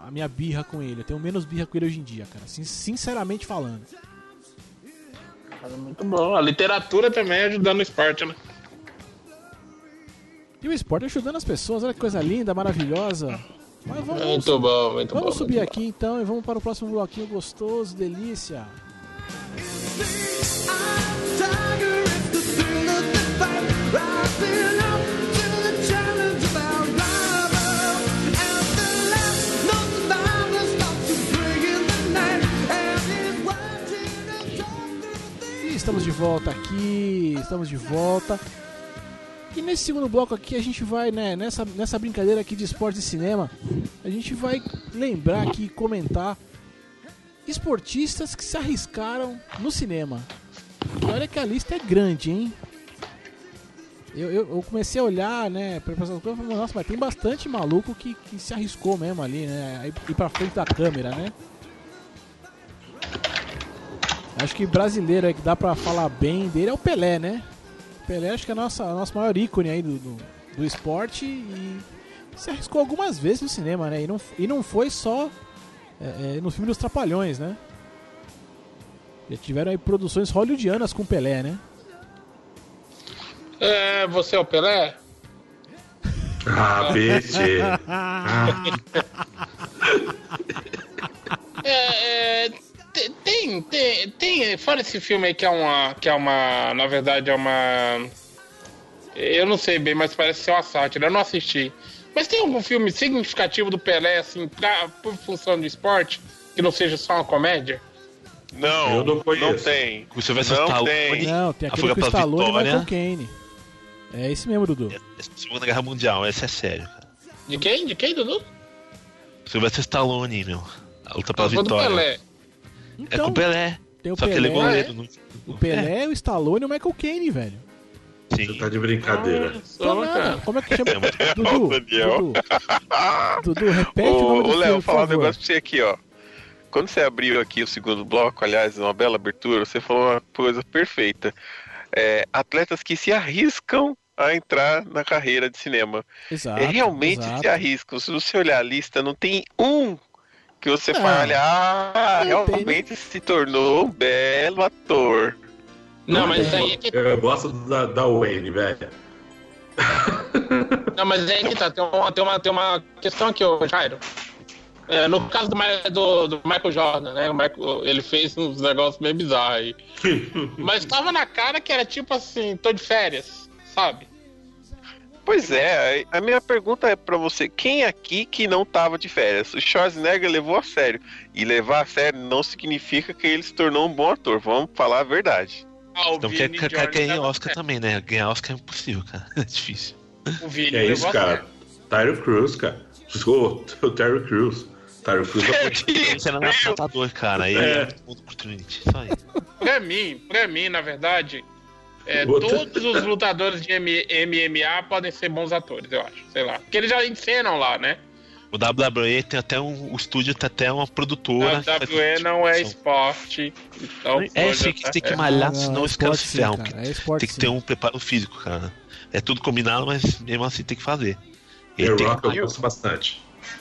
a minha birra com ele. Eu tenho menos birra com ele hoje em dia, cara. Sinceramente falando. Muito bom. A literatura também ajudando o esporte, né? E o esporte ajudando as pessoas, olha que coisa linda, maravilhosa. Mas vamos, muito bom, muito vamos bom. subir muito aqui bom. então e vamos para o próximo bloquinho gostoso, delícia. Estamos de volta aqui, estamos de volta. E nesse segundo bloco aqui a gente vai, né, nessa, nessa brincadeira aqui de esporte e cinema, a gente vai lembrar aqui e comentar esportistas que se arriscaram no cinema. E olha que a lista é grande, hein? Eu, eu, eu comecei a olhar, né, pra essas coisas falei, nossa, mas tem bastante maluco que, que se arriscou mesmo ali, né? Ir pra frente da câmera, né? Acho que brasileiro aí que dá pra falar bem dele é o Pelé, né? O Pelé acho que é a nossa, a nossa maior ícone aí do, do, do esporte e se arriscou algumas vezes no cinema, né? E não, e não foi só é, é, no filme dos Trapalhões, né? Já tiveram aí produções hollywoodianas com Pelé, né? É, você é o Pelé? Ah, bicho! é, é, tem, tem, tem. Fora esse filme aí que é uma. Que é uma. Na verdade, é uma. Eu não sei bem, mas parece ser uma sátira. Eu não assisti. Mas tem algum filme significativo do Pelé, assim, pra, por função do esporte, que não seja só uma comédia? Não, eu não, conheço. não tem. Você vai não Stallone, tem. Não, tem aquele com Stallone e Michael Caine. É esse mesmo, Dudu. É, Segunda Guerra Mundial, esse é sério. De quem? De quem, Dudu? Você vai ser Stallone, meu. A luta pela vitória. Do Pelé. Então, é com o Pelé. Tem o Só Pelé, que ele é goleiro. Não... O Pelé, é. o Stallone e o Michael Caine, velho. Sim. Você tá de brincadeira. Tô nada. Como é que chama? Dudu, Dudu, Dudu, repete ô, o nome do Ô, Léo, falar um negócio pra você aqui, ó. Quando você abriu aqui o segundo bloco, aliás, uma bela abertura, você falou uma coisa perfeita. É, atletas que se arriscam a entrar na carreira de cinema. Exato, é, realmente exato. se arriscam. Se você olhar a lista, não tem um que você é. fala, ah, realmente tem... se tornou um belo ator. Não, mas aí é que... Eu gosto da, da Wayne, velho. Não, mas aí é que tá, tem uma, tem uma, tem uma questão aqui, ô Jairo. É, no caso do, do, do, Michael Jordan, né? Michael, ele fez uns negócios meio bizarros aí. mas tava na cara que era tipo assim, tô de férias, sabe? Pois é, a minha pergunta é pra você: quem aqui que não tava de férias? O Schwarzenegger levou a sério. E levar a sério não significa que ele se tornou um bom ator. Vamos falar a verdade. Ah, o Então quer, quer, quer ganhar Oscar também, né? Ganhar Oscar é impossível, cara. É difícil. O Vini Que é isso, a cara? Tyro Cruz, cara. O Crews. Tyro Cruz é Esse era um apresentador, cara. Ele É. é opportunity. Só aí. Pra mim, pra mim, na verdade, é, todos os lutadores de M- MMA podem ser bons atores, eu acho. Sei lá. Porque eles já encenam lá, né? O WWE tem até um. O estúdio tem até uma produtora. Que faz WWE não é esporte. Então, É, coisa, tem que, tá? tem que É. malhar, Não, senão é os caras se ferram. é Tem que ter um preparo físico, cara. É tudo combinado, mas mesmo assim tem que fazer. The Ele tem Rock que... eu gosto bastante.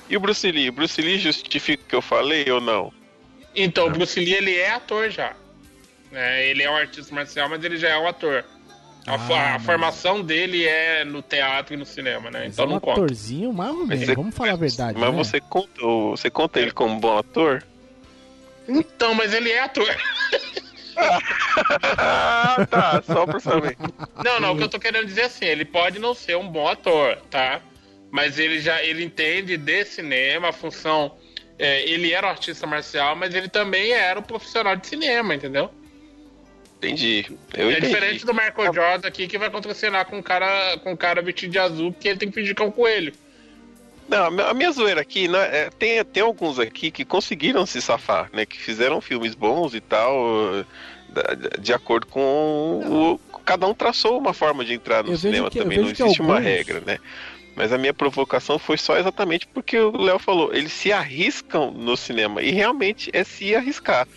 E o Bruce Lee? Bruce Lee justifica o que eu falei ou não? Então, o Bruce Lee, ele é ator já. É, ele é um artista marcial, mas ele já é um ator. A, Ah, a mas- formação dele é no teatro e no cinema, né? Mas Então é um não conta. atorzinho mais ou menos, você- vamos falar a verdade. Mas né? você conta, você conta ele como bom ator? Então, mas ele é ator. ah, tá, só pra saber. Não, não, o que eu tô querendo dizer é assim, ele pode não ser um bom ator, tá? Mas ele já ele entende de cinema, a função. é, ele era um artista marcial, mas ele também era um profissional de cinema, entendeu? Entendi. Eu é entendi. diferente do Michael Jordan aqui que vai contracenar com um cara com um cara vestido de azul, porque ele tem que fingir que é um coelho. Não, a minha- zoeira aqui, né, é, tem, tem alguns aqui que conseguiram se safar, né? Que fizeram filmes bons e tal, de acordo com o. Cada um traçou uma forma de entrar no Eu cinema que- também, não existe uma alguns- regra, né? Mas a minha provocação foi só exatamente porque o Léo falou, eles se arriscam no cinema, e realmente é se arriscar.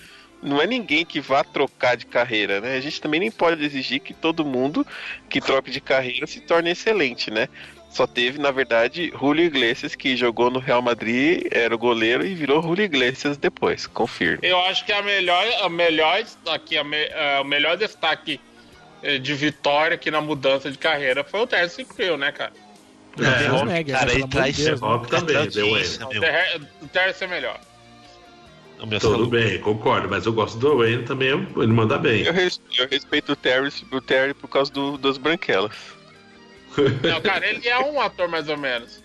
Não é ninguém que vá trocar de carreira, né? A gente também nem pode exigir que todo mundo que troque de carreira se torne excelente, né? Só teve, na verdade, Julio Iglesias, que jogou no Real Madrid, era o goleiro e virou Julio Iglesias depois, confirmo. Eu acho que a melhor, a melhor aqui, a me- eh, o melhor destaque eh, de vitória aqui na mudança de carreira foi o Terence Crew, né, cara? É, Schwarzenegger, cara, né, ele traz Deus, também, O meu. Ter- O Terence é melhor. Tudo bem, concordo, mas eu gosto do Wayne também, ele manda bem. Eu, res- eu respeito o Terry, o Terry por causa do- das branquelas. Não, cara, ele é um ator mais ou menos.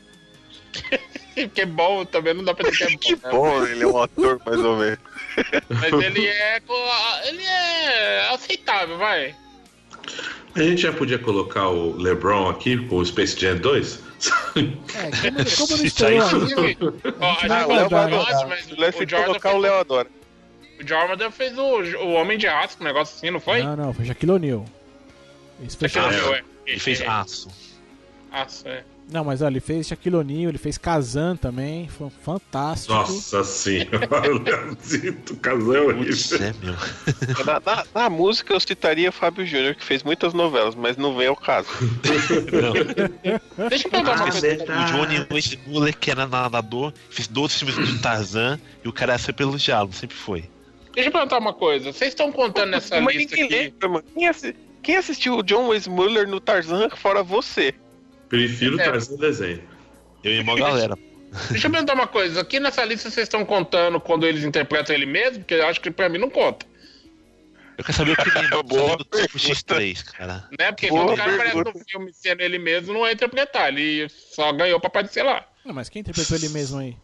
que é bom também, não dá pra dizer que é bom. Que né? bom, ele é um ator mais ou menos. Mas ele é. Ele é aceitável, vai. A gente já podia colocar o LeBron aqui com o Space Jam 2? É, como, como não Isso estourou aí- Ó, a gente vai Ah, o Léo vai adorar. mas O Léo, colocar, o Léo adora. O Jordan fez o, o Homem de Aço, um negócio assim, não foi? Não, não, foi Shaquille O'Neal. Shaquille Shaquille- O'Neal, é. Ele fez É, aço. Aço, é. Não, mas olha, ele fez Shaquille O'Neal, ele fez Kazan também, foi fantástico. Nossa senhora, o Leozito, casal é horrível. é, meu. Na, na- na música eu citaria Fábio Júnior, que fez muitas novelas, mas não vem ao caso. Não. Deixa eu perguntar uma coisa. O Johnny Weissmuller, que era nadador, fez 12 filmes do Tarzan e o cara é sempre elogiado, sempre foi. Deixa eu perguntar uma coisa. Vocês estão contando nessa mas lista aqui. lembra, mano. Quem, assi- quem assistiu o John Weissmuller no Tarzan fora você? Prefiro É. trazer o desenho. Eu e uma galera. Deixa eu perguntar uma coisa. Aqui nessa lista vocês estão contando quando eles interpretam ele mesmo? Porque eu acho que pra mim não conta. Eu quero saber o que ele lembra Boa do Tipo pergunta. X3, cara. Né? Porque Boa quando o cara aparece no filme sendo ele mesmo, não é interpretar. Ele só ganhou pra aparecer lá. Não, mas quem interpretou ele mesmo aí?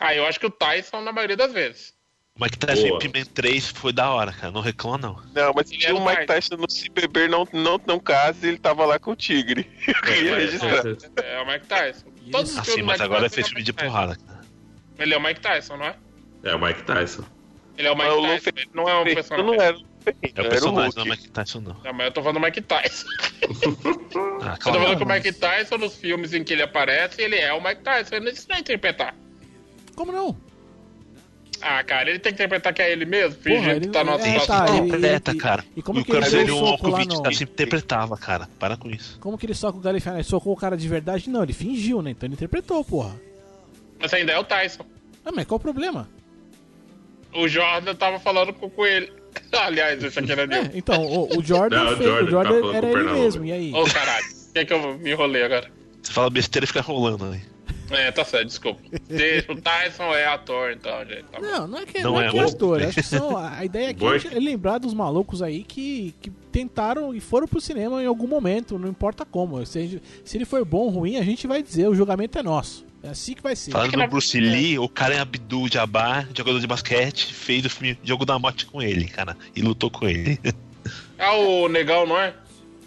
Ah, eu acho que o Tyson na maioria das vezes. O Mike Tyson Boa. em Pimen 3 foi da hora, cara. Não reclama, não. Não, mas Ele tinha o Mike Tyson. No Se Beber Não, não, não Case ele tava lá com o Tigre. Eu queria mas- registrar. É o Mike Tyson. Todos os Assim, mas agora Tyson fez é filme de porrada, cara. Ele é o Mike Tyson, não é? É o Mike Tyson. Ele é o Mike Tyson. Luffy- Ele não é um personagem. não era o É o personagem, não é o Mike Tyson, não. Não, mas eu tô falando do Mike Tyson. Ah, Eu tô claro. falando que o Mike Tyson, nos filmes em que ele aparece, ele é o Mike Tyson. Ele não é interpretar. Como não? Ah, cara, ele tem que interpretar que é ele mesmo, fingindo Porra, ele- que tá numa é, situação. tá, Ele e- interpreta, e- cara. e como o que ele cara deu dele, o um soco lá no- tá sempre interpretava, cara. Para com isso. Como que ele soca o cara e fala, "Ah, socou o cara de verdade? Não, ele fingiu, né? Então ele interpretou, porra. Mas ainda é o Tyson. Ah, mas qual o problema? O Jordan tava falando com, com ele. Aliás, isso aqui era É, meu. então, o, o Jordan, Não, o fez, Jordan o Jordan tá era o ele mesmo, e aí? Ô, caralho. O que é que eu me enrolei agora? Você fala besteira e fica rolando aí. É, tá certo, desculpa. O Tyson é ator, então, gente. Tá. Não, não é que Não não, é, é que é ator. Acho que são, a ideia aqui é é lembrar dos malucos aí que, que tentaram e foram pro cinema em algum momento, não importa como. Se, gente- se ele for bom ou ruim, a gente vai dizer, o julgamento é nosso. É assim que vai ser. Falando do Bruce Lee, o cara é Abdul Jabbar, jogador de basquete, fez o filme Jogo da Morte com ele, cara, e lutou com ele. Ah, o negão, não é?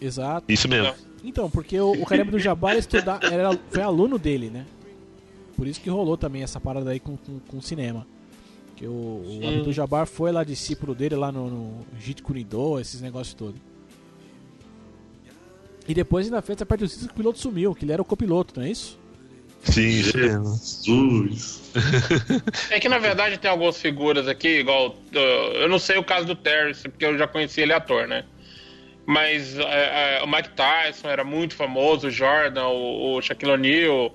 Exato. Isso mesmo. Então, porque o, o Caleb do Jabbar estudar, era, foi aluno dele, né? Por isso que rolou também essa parada aí com, com, com o cinema. Que o, o Abdul Jabbar foi lá discípulo dele lá no, no Jeet Kune Do, esses negócios todos. E depois ainda fez a parte do que o piloto sumiu, que ele era o copiloto, não é isso? Sim. Jesus. É que na verdade tem algumas figuras aqui, igual. uh, eu não sei o caso do Terrence, porque eu já conheci ele ator, né? Mas é, é, o Mike Tyson era muito famoso, o Jordan, o, o Shaquille O'Neal.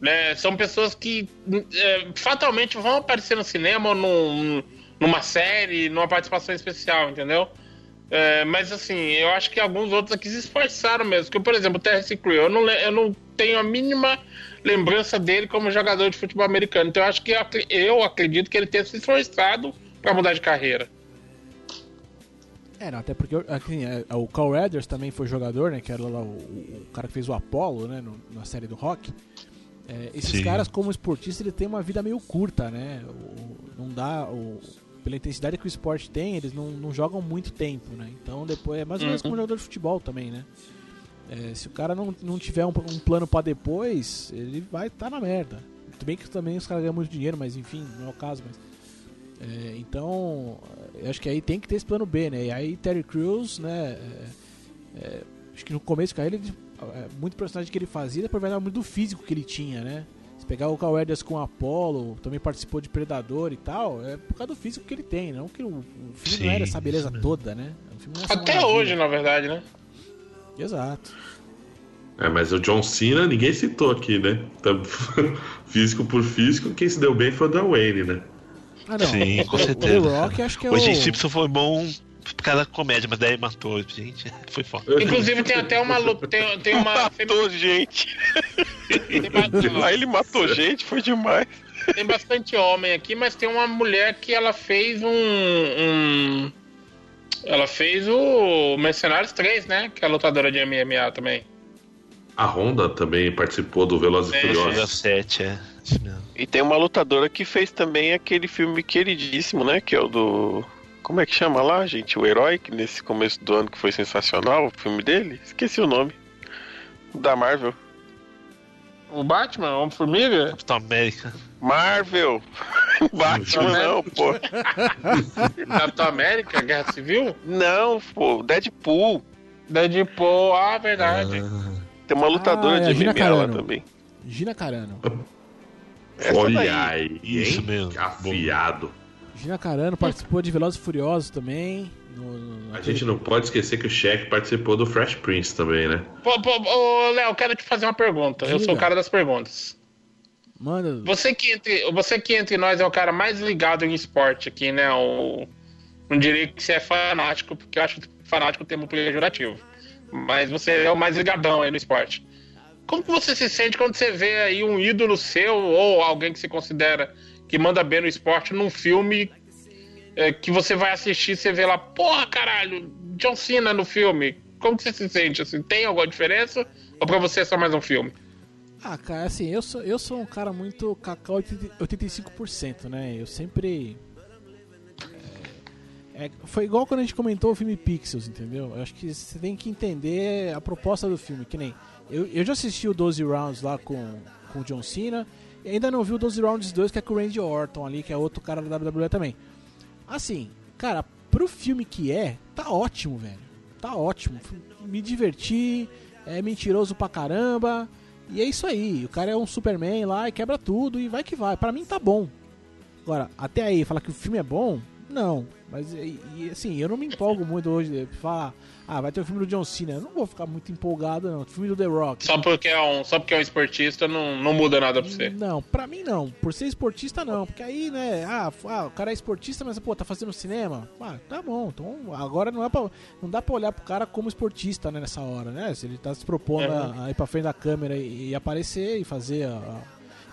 Né? São pessoas que é, fatalmente vão aparecer no cinema ou num- numa série, numa participação especial, entendeu? É, mas assim, eu acho que alguns outros aqui se esforçaram mesmo. Que, por exemplo, o Terrence Crew, eu não, eu não tenho a mínima lembrança dele como jogador de futebol americano. Então eu acho que eu eu acredito que ele tenha se esforçado para mudar de carreira. É, não, até porque assim, é, o Carl Weathers também foi jogador, né? Que era lá o, o cara que fez o Apollo, né? no- na série do rock. É, esses Sim. caras, como esportista, ele tem uma vida meio curta, né? O- não dá. O, pela intensidade que o esporte tem, eles não, não jogam muito tempo, né? Então depois é mais ou menos como jogador de futebol também, né? É, se o cara não, não tiver um, um plano pra depois, ele vai estar na merda. Tudo bem que também os caras ganham muito dinheiro, mas enfim, não é o caso, mas. É, então, eu acho que aí tem que ter esse plano B, né? E aí Terry Crews, né? é, é, acho que no começo da carreira, ele, muito personagem que ele fazia, depois vai dar muito do físico que ele tinha, né? Se pegar o Weathers com Apollo, também participou de Predador e tal, é por causa do físico que ele tem, não que o, o filme Sim, não era essa beleza toda, né? O filme não é Até maravilha. hoje, na verdade, né? Exato. É, mas o John Cena ninguém citou aqui, né? Físico por físico, quem se deu bem foi o Dan Wayne, né? Ah, não. Sim, com o, The certeza. Rock acho que é O o. Simpson foi bom por causa da comédia, mas daí matou, gente. Foi foda. Inclusive tem até uma luta. Tem, tem uma. Matou gente. Tem, ba- Aí ele matou gente, foi demais. tem bastante homem aqui, mas tem uma mulher que ela fez um. um- ela fez o Mercenários 3, né? Que é a lutadora de MMA também. A Honda também participou do Velozes e É, Furiosos. 17, é. E tem uma lutadora que fez também aquele filme queridíssimo, né? Que é o do. Como é que chama lá, gente? O Herói, que nesse começo do ano que foi sensacional, o filme dele. Esqueci o nome. Da Marvel. O Batman, Homem-Formiga? Capitão América. Marvel! Batman não, pô. Capitão América, Guerra Civil? Não, pô. Deadpool. Deadpool, ah, verdade. Tem uma lutadora Ah, é de Gina MMA lá também. Gina Carano. Essa Olha daí. aí, Isso mesmo. Afiado. Gina Carano participou de Velozes e Furiosos também. no- no- A gente não pode esquecer que o Shaq participou do Fresh Prince também, né? Pô, pô, ô, Léo, eu quero te fazer uma pergunta. Eu sou o Diga. cara das perguntas. Manda. Você que, entre, você que entre nós é o cara mais ligado em esporte aqui, né? O, não diria que você é fanático, porque eu acho que fanático um termo pejorativo. Mas você é o mais ligadão aí no esporte. Como que você se sente quando você vê aí um ídolo seu ou alguém que você considera que manda bem no esporte num filme é, que você vai assistir você vê lá, porra, caralho, John Cena no filme. Como você se sente? Assim, tem alguma diferença? Ou pra você é só mais um filme? Ah, cara, assim, eu sou, eu sou um cara muito cacau 80 85%, né? Eu sempre. é, foi igual quando a gente comentou o filme Pixels, entendeu? Eu acho que você tem que entender a proposta do filme. Que nem. Eu, eu já assisti o 12 Rounds lá com, com o John Cena. Ainda não vi o 12 Rounds 2, que é com o Randy Orton ali, que é outro cara da WWE também. Assim, cara, pro filme que é, tá ótimo, velho. Tá ótimo. Me diverti, é mentiroso pra caramba. E é isso aí. O cara é um Superman lá e quebra tudo e vai que vai. Pra mim tá bom. Agora, até aí, falar que o filme é bom? Não. Mas, e, e, assim, eu não me empolgo muito hoje falar, ah, vai ter o filme do John Cena. Eu não vou ficar muito empolgado, não. O filme do The Rock. Só porque é um, só porque é um esportista não, não muda nada pra você. Não, pra mim não. Por ser esportista, não. Porque aí, né, ah, ah, o cara é esportista, mas, pô, tá fazendo cinema? Ah, tá bom. Então, agora não, é pra, não dá pra olhar pro cara como esportista, né, nessa hora, né? Se ele tá se propondo Uhum. a, a ir pra frente da câmera e, e aparecer e fazer a,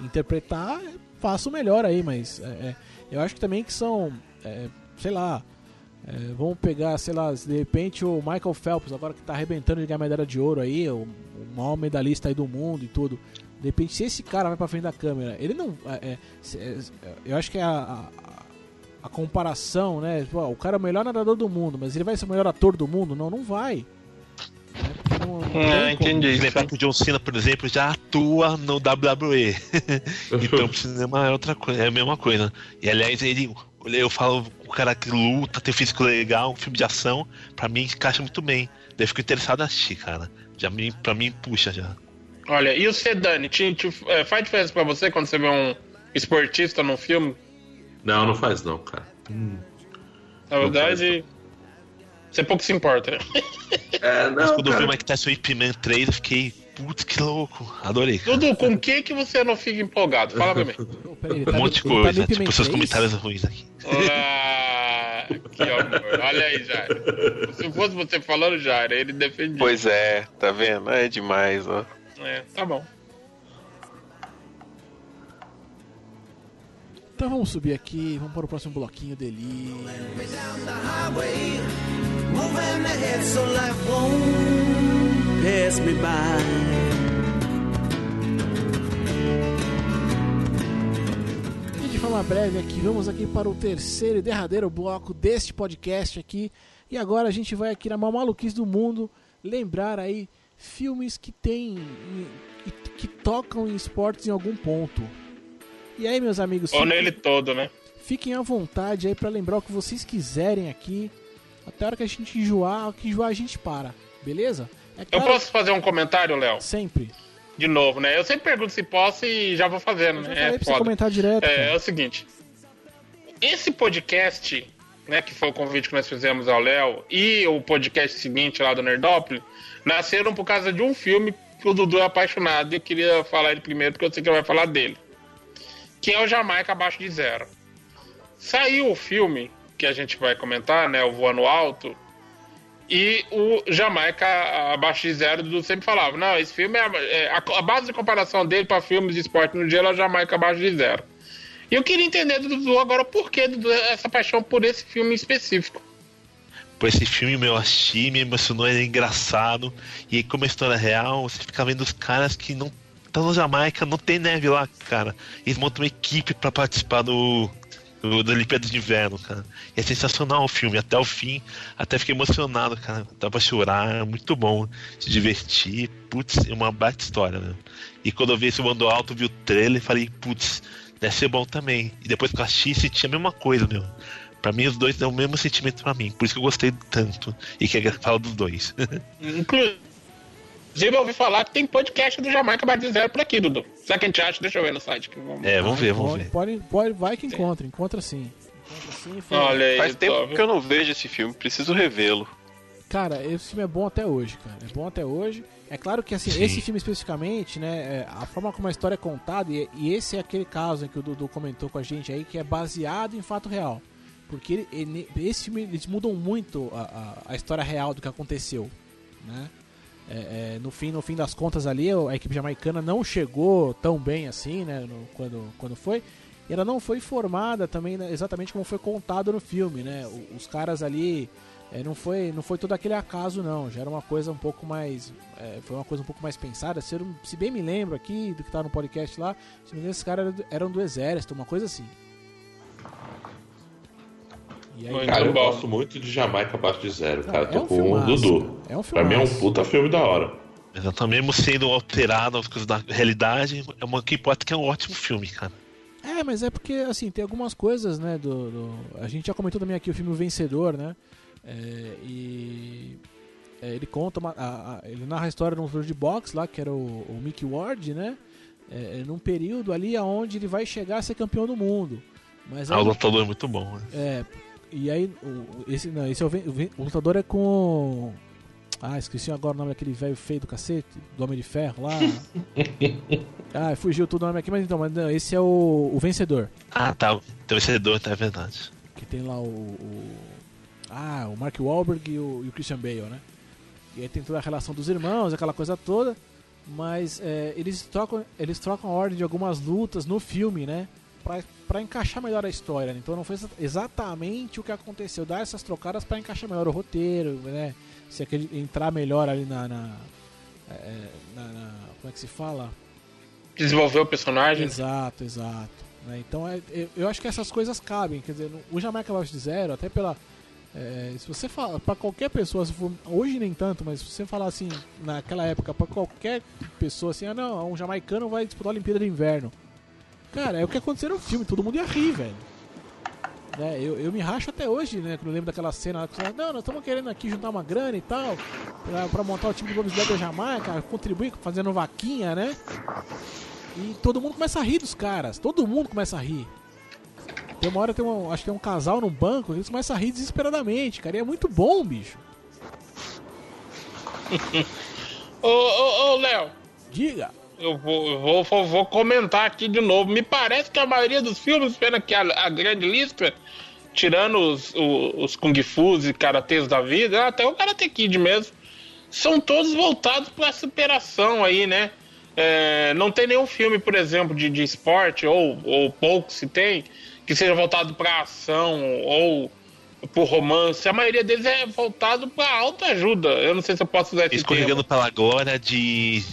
interpretar, faça o melhor aí, mas é, é, eu acho que também que são, é, sei lá, é, vamos pegar, sei lá, de repente o Michael Phelps, agora que tá arrebentando de ganhar medalha de ouro aí, o, o maior medalhista aí do mundo e tudo. De repente, se esse cara vai pra frente da câmera, ele não. É, é, eu acho que é a, a, a comparação, né? Pô, o cara é o melhor nadador do mundo, mas ele vai ser o melhor ator do mundo? Não, não vai. Não, não ah, entendi. Lembrar que o John Cena, por exemplo, já atua no WWE. então o cinema é outra coisa, é a mesma coisa. E aliás, ele. Eu falo, o cara que luta, tem físico legal, um filme de ação, pra mim encaixa muito bem. Daí eu fico interessado em assistir, cara. Já me, pra mim puxa já. Olha, e o Sedani, te, te, é, faz diferença pra você quando você vê um esportista num filme? Não, não faz não, cara. Hum. Na verdade, você pouco se importa. É, não, Mas quando cara... eu vi o Mike Tyson Ip Man 3, eu fiquei, putz, que louco. Adorei. Cara. Dudu, com que que você não fica empolgado? Fala pra mim. um monte de coisa, tá tipo seus comentários ruins aqui. Ah, que amor. Olha aí, Jair. Se fosse você falando, Jair, ele defendia. Pois é, tá vendo? É demais, ó. É, tá bom. Então vamos subir aqui, vamos para o próximo bloquinho dele. E de forma breve aqui, vamos aqui para o terceiro e derradeiro bloco deste podcast aqui. E agora a gente vai aqui na maior maluquice do mundo lembrar aí filmes que tem que, que tocam em esportes em algum ponto. E aí, meus amigos, ou fiquem, nele todo, né? Fiquem à vontade aí para lembrar o que vocês quiserem aqui. Até a hora que a gente enjoar, o que enjoar a gente para, beleza? É claro... Eu posso fazer um comentário, Léo? Sempre. De novo, né? Eu sempre pergunto se posso e já vou fazendo, né? é, pra comentar direto. É, é o seguinte. Esse podcast, né, que foi o convite que nós fizemos ao Léo, e o podcast seguinte lá do Nerdópolis, nasceram por causa de um filme que o Dudu é apaixonado e eu queria falar ele primeiro porque eu sei que ele vai falar dele. Que é o Jamaica Abaixo de Zero. Saiu o filme que a gente vai comentar, né? O Voando Alto. E o Jamaica Abaixo de Zero, Dudu sempre falava: não, esse filme é. é a, a, base de comparação dele para filmes de esporte no dia é Jamaica Abaixo de Zero. E eu queria entender do Dudu agora por que essa paixão por esse filme específico. Por esse filme meu assisti, me emocionou, ele é engraçado. E como a história é real, você fica vendo os caras que não estão na Jamaica, não tem neve lá, cara. Eles montam uma equipe para participar do, do, do Olimpíadas de Inverno, cara. E é sensacional o filme, até o fim. Até fiquei emocionado, cara. Dá pra chorar, é muito bom. Se divertir. Putz, é uma baita história, né? E quando eu vi esse Mando Alto, vi o trailer, falei, putz, deve ser bom também. E depois que eu assisti, senti a mesma coisa, meu. Pra mim, os dois dão o mesmo sentimento pra mim. Por isso que eu gostei tanto. E que fala dos dois. Inclusive, eu ouvi falar que tem podcast do Jamaica Bate Zero por aqui, Dudu. Será que a gente acha? Deixa eu ver no site. Vamos... É, vamos ver, vamos pode, ver. Pode, pode, vai que encontra, encontra sim. Encontra sim Olha aí, Faz tempo que eu não vejo esse filme, preciso revê-lo. Cara, esse filme é bom até hoje, cara. É bom até hoje. É claro que assim, Sim. esse filme especificamente, né, é, a forma como a história é contada, e, e esse é aquele caso que o Dudu comentou com a gente aí, que é baseado em fato real. Porque ele, ele, esse filme, eles mudam muito a, a, a, história real do que aconteceu, né? É, é, no, fim, no fim das contas ali, a equipe jamaicana não chegou tão bem assim, né? No, quando, quando foi. E ela não foi formada também né, exatamente como foi contado no filme, né? Os caras ali é, não foi não foi todo aquele acaso não já era uma coisa um pouco mais é, foi uma coisa um pouco mais pensada se, se bem me lembro aqui do que tá no podcast lá se me lembro, esses caras eram do exército uma coisa assim Aí, cara, eu gosto muito de Jamaica Abaixo de Zero, cara. Não, é Tô um com o Dudu. É um pra mim é um puta filme da hora. Exatamente, mesmo sendo alterado as coisas da realidade, é uma que pode que é um ótimo filme, cara. É, mas é porque, assim, tem algumas coisas, né, do, do... A gente já comentou também aqui o filme O Vencedor, né? É, e... É, ele conta, uma, a, a, ele narra a história de um jogo de boxe lá, que era o, o Mickey Ward, né? É, é, num período ali onde ele vai chegar a ser campeão do mundo. Mas ah, o lutador é muito bom, né? É, e aí, o, esse, não, esse é o, o, lutador é com. Ah, esqueci agora o nome daquele velho feio do cacete, do Homem de Ferro lá. ah, fugiu tudo o nome aqui, mas então, mas não, esse é o, o vencedor. Ah, tá. O vencedor, tá, é verdade. Que tem lá o. o ah, o Mark Wahlberg e o, e o Christian Bale, né? E aí tem toda a relação dos irmãos, aquela coisa toda. Mas é, eles, trocam, eles trocam a ordem de algumas lutas no filme, né? Pra encaixar melhor a história. né? Então não foi exa- exatamente o que aconteceu. Dar essas trocadas pra encaixar melhor o roteiro, né? Se aquele, entrar melhor ali na. na, é, na- na- como é que se fala? Desenvolver o personagem. Exato, exato. né? Então é- eu, acho que essas coisas cabem. Quer dizer, o Jamaica Lost Zero, até pela. é, se você fala pra qualquer pessoa, for, hoje nem tanto, mas se você falar assim, naquela época, pra qualquer pessoa assim, ah não, um jamaicano vai disputar a Olimpíada de Inverno. Cara, é o que aconteceu no filme, todo mundo ia rir, velho. Né, eu, eu me racho até hoje, né? Quando eu lembro daquela cena lá não, nós estamos querendo aqui juntar uma grana e tal, pra, pra montar o time de bobsled da Jamaica, contribuir fazendo vaquinha, né? E todo mundo começa a rir dos caras. Todo mundo começa a rir. Tem uma hora, tem um, acho que tem um casal num banco, eles começam a rir desesperadamente, cara. E é muito bom, bicho. Ô, ô, ô, Léo, Diga. Eu vou, eu vou, vou, vou comentar aqui de novo. Me parece que a maioria dos filmes, vendo aqui a, a grande lista, tirando os, o- os Kung Fus e Karatês da vida, até o Karate Kid mesmo, são todos voltados pra superação aí, né? É, não tem nenhum filme, por exemplo, de, de esporte, ou, ou pouco se tem, que seja voltado pra ação ou por romance. A maioria deles é voltado pra autoajuda. Eu não sei se eu posso usar esse termo. Escorregando pela agora de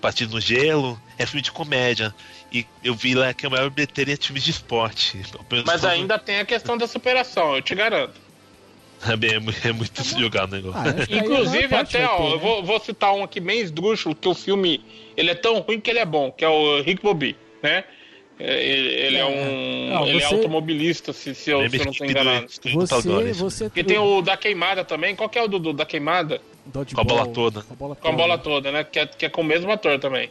Partido no Gelo, é filme de comédia. E eu vi lá que a maior bilheteria é filmes de esporte. Mas todo- ainda tem a questão da superação, eu te garanto. É, bem- é mu- é muito se jogar o negócio. Ah, a Inclusive, até, vai ter, ó, né? eu vou, vou citar um aqui bem esdrúxulo, que o filme ele é tão ruim que ele é bom, que é o Rick Bobby, né? É, Ele, ele é, É. um. Não, ele é você- automobilista, se, se eu, se eu não que estou do- enganado. do Você, Talgores. você Porque tem o da queimada também. Qual que é o do, do- da queimada? Com a bola toda. Com a bola Com a bola toda, né? Que é, que é com o mesmo ator também.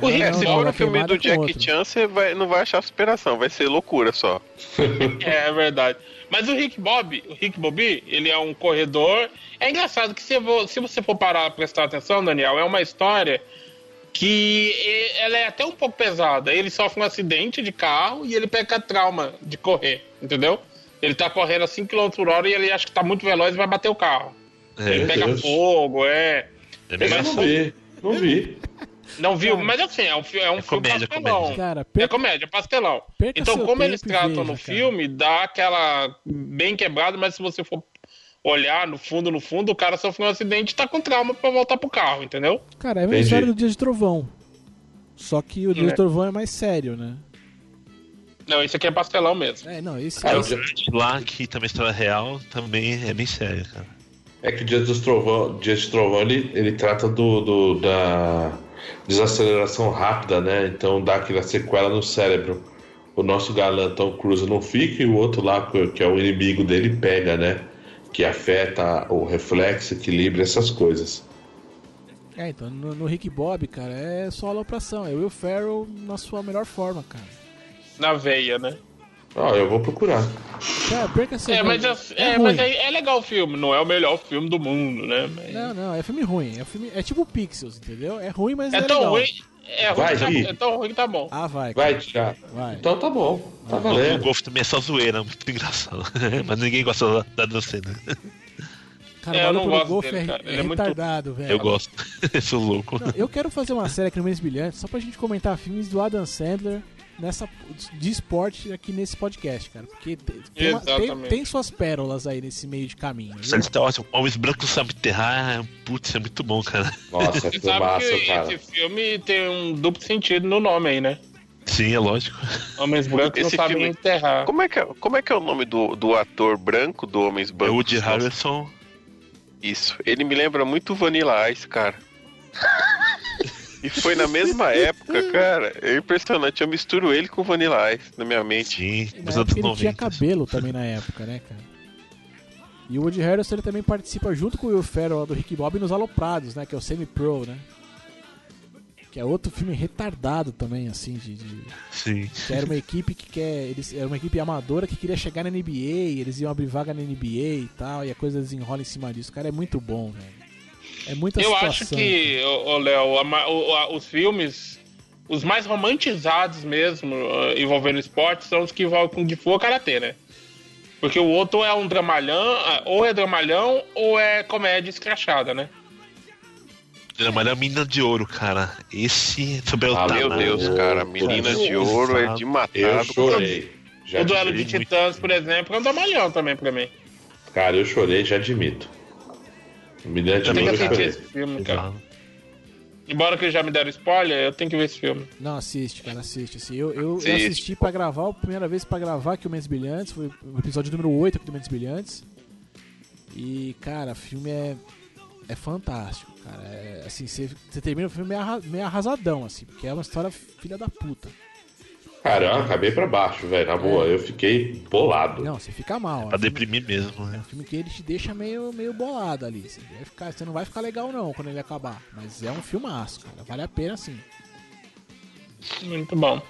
Não, É, não, se for o filme do Jack outro. Chan, você vai, não vai achar superação, vai ser loucura só. É, é verdade. Mas o Rick Bob, o Rick Bobby, ele é um corredor. É engraçado que se, se você for parar pra prestar atenção, Daniel, é uma história que ela é até um pouco pesada. Ele sofre um acidente de carro e ele pega trauma de correr, entendeu? Ele tá correndo a 5 km por hora e ele acha que tá muito veloz e vai bater o carro. É, ele pega Deus. fogo, é. é Eu melhor não vi, não vi. Não viu? Cara. Mas assim, é um, é um É filme comédia, pastelão. comédia. Cara, É perca, comédia, pastelão. Então, como eles tratam veja, no cara. filme, dá aquela bem quebrada, mas se você for olhar no fundo, no fundo, o cara sofreu um acidente e tá com trauma pra voltar pro carro, entendeu? cara, é a Entendi. história do Dia de Trovão. Só que o Dia É. de Trovão é mais sério, né? Não, isso aqui é pastelão mesmo. É, não, esse É, é, o dia- Lá, que também é história real, também é bem sério, cara. É que o Dia dos Trovão, Dia de Trovão ele, ele trata do, do- da desaceleração rápida, né? Então dá aquela sequela no cérebro. O nosso galã Tom Cruise não fica e o outro lá, que é o inimigo dele, pega, né? Que afeta o reflexo, equilíbrio, essas coisas. É, então no, no Rick Bob, cara, é só alopração. É o Will Ferrell na sua melhor forma, cara. Na veia, né? Ó, eu vou procurar. Cara, perca É, mas, é, é, ruim. mas é, é legal o filme, não é o melhor filme do mundo, né? Mas- Não, não, é filme ruim. É, filme, é tipo Pixels, entendeu? É ruim, mas é, é tão legal. ruim. É, ruim Vai, tá, é tão ruim que tá bom. Ah, vai. Vai. Vai. Então tá bom. Tá O valendo. Golf também é só zoeira, muito engraçado. Mas ninguém gosta da, da dançina. Cara, É, eu o não gosto do Golf dele, é, cara. é Ele é muito- retardado, velho. Eu gosto. Eu sou louco. Não, eu quero fazer uma série aqui no Menos Brilhante só pra gente comentar filmes do Adam Sandler nessa, de esporte aqui nesse podcast, cara. Porque te- tem, uma- tem- tem suas pérolas aí nesse meio de caminho. lista é ótima. Homens brancos sabem enterrar. Putz, é muito bom, cara. Nossa, Você que sabe massa, que cara. esse filme tem um duplo sentido no nome aí, né? Sim, é lógico. Homens brancos não Esse sabem filme- enterrar. Como é que é, como é, que é o nome do, do ator branco do Homens É Brancos? Woody Harrelson. Isso. Ele me lembra muito Vanilla Ice, cara. E foi na mesma época, cara. É impressionante. Eu misturo ele com Vanilla Ice na minha mente. Sim, E nos na anos época ele tinha 90. cabelo também na época, né, cara? E o Woody Harrelson ele também participa junto com o Will Ferrell do Rick Bob nos Aloprados, né? Que é o Semi-Pro, né? Que é outro filme retardado também, assim, de, de- Sim. que era uma equipe que quer. Eles, era uma equipe amadora que queria chegar na NBA, eles iam abrir vaga na NBA e tal, e a coisa desenrola em cima disso. Cara, é muito bom, velho. É muita Eu situação. acho que, ô, ô, Léo, a ma- o- a- os filmes, os mais romantizados mesmo, eh, envolvendo esporte, são os que envolvem Kung Fu ou Karatê, né? Porque o outro é um dramalhão, ah, ou é dramalhão, ou é comédia escrachada, né? A melhor menina de ouro, cara. Esse sobre o Ah, Meu Deus, cara. Menina de ouro é de matar. Eu chorei. Já o duelo de titãs, por exemplo, é um dramalhão também pra mim. Cara, eu chorei, já admito. De Eu eu assistir chorei. esse filme, cara. Embora que já me deram spoiler, eu tenho que ver esse filme. Não, assiste, cara, assiste. Assim, eu, eu, eu Assiste. assisti pra gravar, a primeira vez pra gravar aqui o Mentes Brilhantes, foi o episódio número 8 aqui do Mentes Brilhantes. E, cara, o filme é, é fantástico, cara. É, assim, você você termina o filme meio, arra- meio arrasadão, assim, porque é uma história filha da puta. Cara, eu acabei pra baixo, velho. Na boa, eu fiquei bolado. Não, você fica mal. Pra ó. deprimir mesmo, É né? um filme que ele te deixa meio, meio bolado ali. Você, vai ficar, você não vai ficar legal não quando ele acabar. Mas é um filmaço, cara. Vale a pena sim. Muito bom.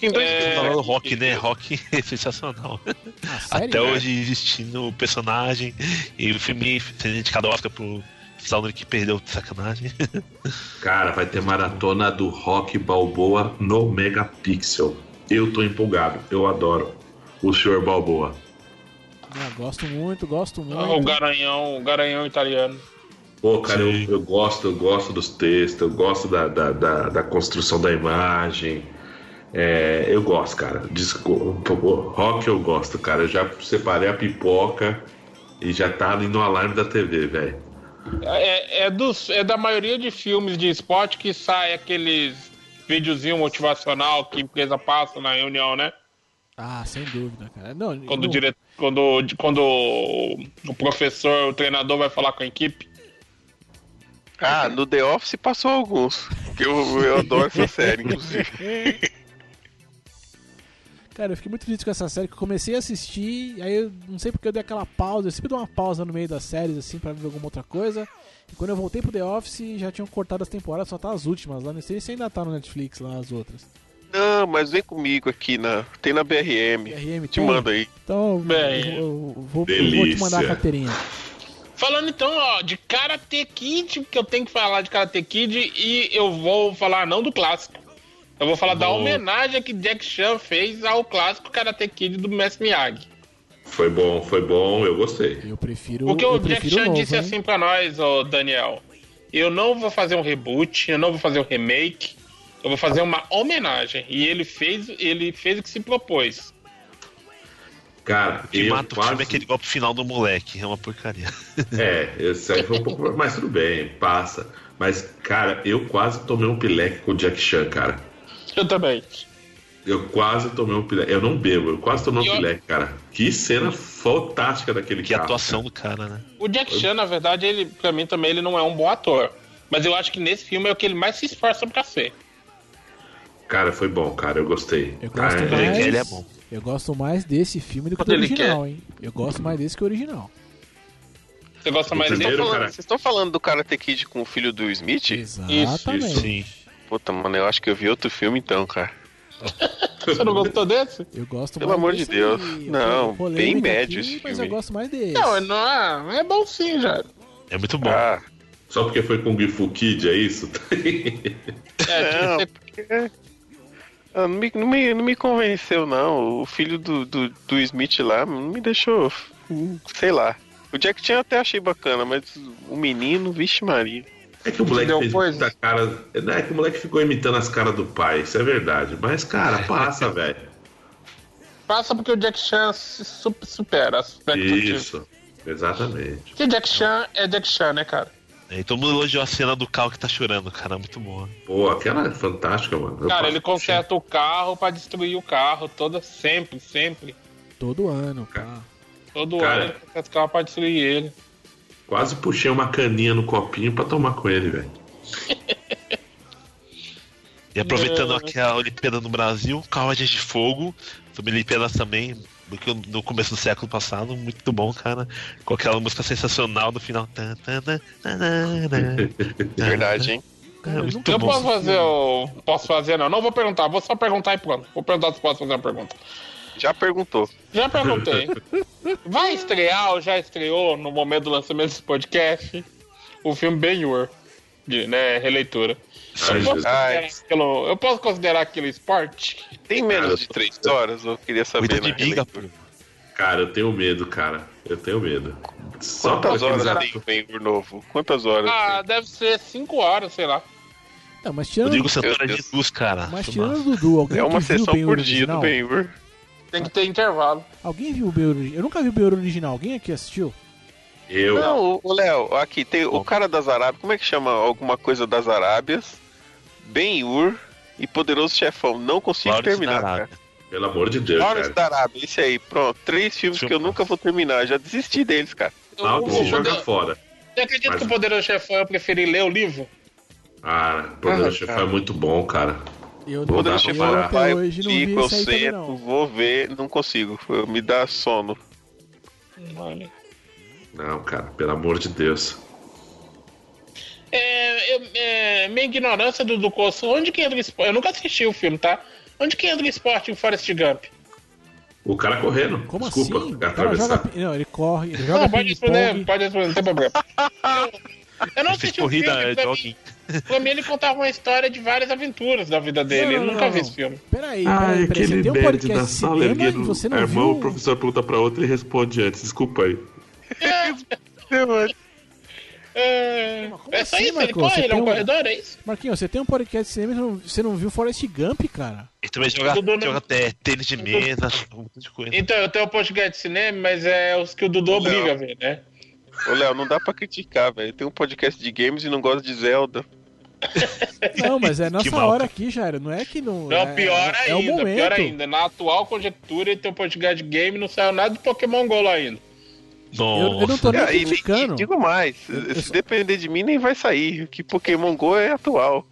Dois É, Falando rock, né? Rock é sensacional. Ah, sério? Até hoje existindo o personagem e o filme sendo indicado ao Oscar pro Stallone que perdeu de sacanagem. Cara, vai ter maratona do Rock Balboa no Megapixel. Eu tô empolgado, eu adoro o senhor Balboa. Ah, gosto muito, gosto O muito. garanhão, o garanhão italiano. Pô, cara, eu, eu gosto, eu gosto dos textos, eu gosto da, da, da, da construção da imagem. É, eu gosto, cara. Disco, pô, rock eu gosto, cara. Eu já separei a pipoca e já tá ali no alarme da TV, velho. É, é, dos, é da maioria de filmes de esporte que sai aqueles videozinho motivacional que a empresa passa na reunião, né? Ah, sem dúvida, cara. Não, Quando, não- o, dire... quando, quando o professor, o treinador vai falar com a equipe. Ah, no The Office passou alguns. Que eu, eu adoro essa série, inclusive. Cara, eu fiquei muito triste com essa série que eu comecei a assistir, aí eu não sei porque eu dei aquela pausa, eu sempre dou uma pausa no meio das séries, assim, pra ver alguma outra coisa. E quando eu voltei pro The Office, já tinham cortado as temporadas, só tá as últimas lá. Não sei se ainda tá no Netflix lá, as outras. Não, mas vem comigo aqui na. Tem na BRM. BRM Te tem? mando aí. Então, Bem, eu, eu vou, eu vou te delícia. mandar a carteirinha. Falando então, ó, de Karate Kid, que eu tenho que falar de Karate Kid e eu vou falar não do clássico. Eu vou falar da Bom. homenagem que Jack Chan fez ao clássico Karate Kid do Mestre Miyagi. Foi bom, foi bom, eu gostei. Eu prefiro Porque eu o Jack Chan novo, disse hein? assim pra nós, ô Daniel: eu não vou fazer um reboot, eu não vou fazer um remake, eu vou fazer uma homenagem. E ele fez, ele fez o que se propôs. Cara, O que eu mata o quase... filme é aquele golpe final do moleque. É uma porcaria. É, esse aí foi um pouco. Mas tudo bem, passa. Mas, cara, eu quase tomei um pileque com o Jack Chan, cara. Eu também. Eu quase tomei um pileque. Eu não bebo, eu quase tomei um eu- pileque, cara. Que cena fantástica daquele Que carro. atuação do cara, né? O Jack Chan, na verdade, ele, pra mim também, ele não é um bom ator. Mas eu acho que nesse filme é o que ele mais se esforça pra ser. Cara, foi bom, cara. Eu gostei. Eu gosto Ah, mais. ele é bom. Eu gosto mais desse filme do que Quando do original, hein? Eu gosto mais desse que o original. Você gosta mais primeiro, dele? Falando- cara. Vocês estão falando do Karate Kid com o filho do Smith? Exatamente. Sim. Puta, mano, eu acho que eu vi outro filme então, cara. Você não gostou desse? Eu gosto Pelo mais amor de Deus. aí. Não, bem médio aqui, esse Mas filme. eu gosto mais desse. Não, não é, é bom sim, já. É muito bom. Ah, Só porque foi com o Gifu Kid, é isso? É, Não. tinha que ser- ah, não, me, não, me, não me convenceu, não. O filho do, do, do Smith lá não me deixou. Sei lá. O Jack Chan eu até achei bacana, mas o menino, vixe Maria. É que o moleque Deu fez coisa. muita cara. Não, é que o moleque ficou imitando as caras do pai, isso é verdade. Mas, cara, passa, velho. Passa porque o Jack Chan se su- supera. as expectativas. Isso. Exatamente. Porque Jack Chan é Jack Chan, né, cara? E todo mundo elogiou a cena do carro que tá chorando, cara. Muito boa. Pô, aquela é fantástica, mano. Eu Cara, ele conserta o carro pra destruir o carro toda, sempre, sempre. Todo ano, pá. Todo Cara. ano ele conserta o carro pra destruir ele. Quase puxei uma caninha no copinho pra tomar com ele, velho. E aproveitando aqui a Olimpíada no Brasil, Carruagens de Fogo, sobre Olimpíadas também, no começo do século passado, muito bom, cara. Com aquela música sensacional no final. Verdade, hein? É, eu muito nunca Eu bom. posso fazer o. Posso fazer, não. Não vou perguntar, vou só perguntar e pronto. Vou perguntar se posso fazer uma pergunta. Já perguntou. Já perguntei. Vai estrear ou já estreou no momento do lançamento desse podcast o filme Ben-Hur, de né, releitura. Eu posso. Ai. considerar aquilo, eu posso considerar aquilo esporte? Tem menos de três horas? Eu queria saber Cuida de biga, pô. releitura. Cara, eu tenho medo, cara. Eu tenho medo. Só Quantas horas tem o Ben-Hur novo? Quantas horas Ah, tem? deve ser 5 horas, sei lá. Não, mas tirando, Santana Deus. de luz, cara. mas tirando o Dudu, alguém É uma sessão por dia do? Ben-Hur. Tem que ter intervalo. Alguém viu o Ben-Hur original? Eu nunca vi o Ben-Hur original. Alguém aqui assistiu? Eu. Não, o- o Léo, aqui tem o cara das Arábias, como é que chama alguma coisa das Arábias? Ben-Hur e Poderoso Chefão. Não consigo Lawrence terminar, cara. Pelo amor de Deus, Lawrence cara. da Arábia, esse aí, pronto. Três filmes que eu nunca vou terminar. Já desisti deles, cara. Algo O- se o- joga fora. Você acredita Mas- que o Poderoso Chefão eu preferi ler o livro? Ah, Poderoso Ah, Chefão cara. é muito bom, cara. Eu Vou dar Poderoso pra eu hoje eu não vi clico, eu sento, não. vou ver, não consigo. Me dá sono. Olha. Não, cara, pelo amor de Deus. É, eu- é, minha ignorância do, do curso, onde que entra o esporte? Eu nunca assisti o filme, tá? Onde que entra o esporte em Forrest Gump? O cara correndo. Como Desculpa, assim? Cara atravessar. joga. Não, ele corre, ele joga Não, pode responder, pode responder, não tem problema. Eu, eu não assisti o corrida, filme, é, pra ele contava uma história de várias aventuras da vida dele. Não, eu nunca não, vi esse filme. Peraí, peraí, peraí. Você tem um podcast de cinema e você não irmão, o viu. professor pergunta pra outro e responde antes. Desculpa aí. É, Como é só assim, isso, ele Marcos? corre, ele é um um- corredor, é isso? Marquinhos, você tem um podcast de cinema e você não- viu Forrest Gump, cara? Ele também joga, Dudu joga até tênis de mesa, um monte de coisa. Então, eu tenho um podcast de cinema, mas é os que o Dudu obriga a ver, né? Ô, Léo, não dá pra criticar, velho. Tem um podcast de games e não gosta de Zelda. Não, mas é nossa mal, hora aqui, Jairo. Não é que não. Não, é, pior é, é o ainda, momento. pior ainda. Na atual conjectura, ele tem um podcast de game não saiu nada de Pokémon GO lá ainda. Eu, eu não tô nem Ah, e criticando. digo mais, Eu se depender de mim, nem vai sair. Que Pokémon GO é atual.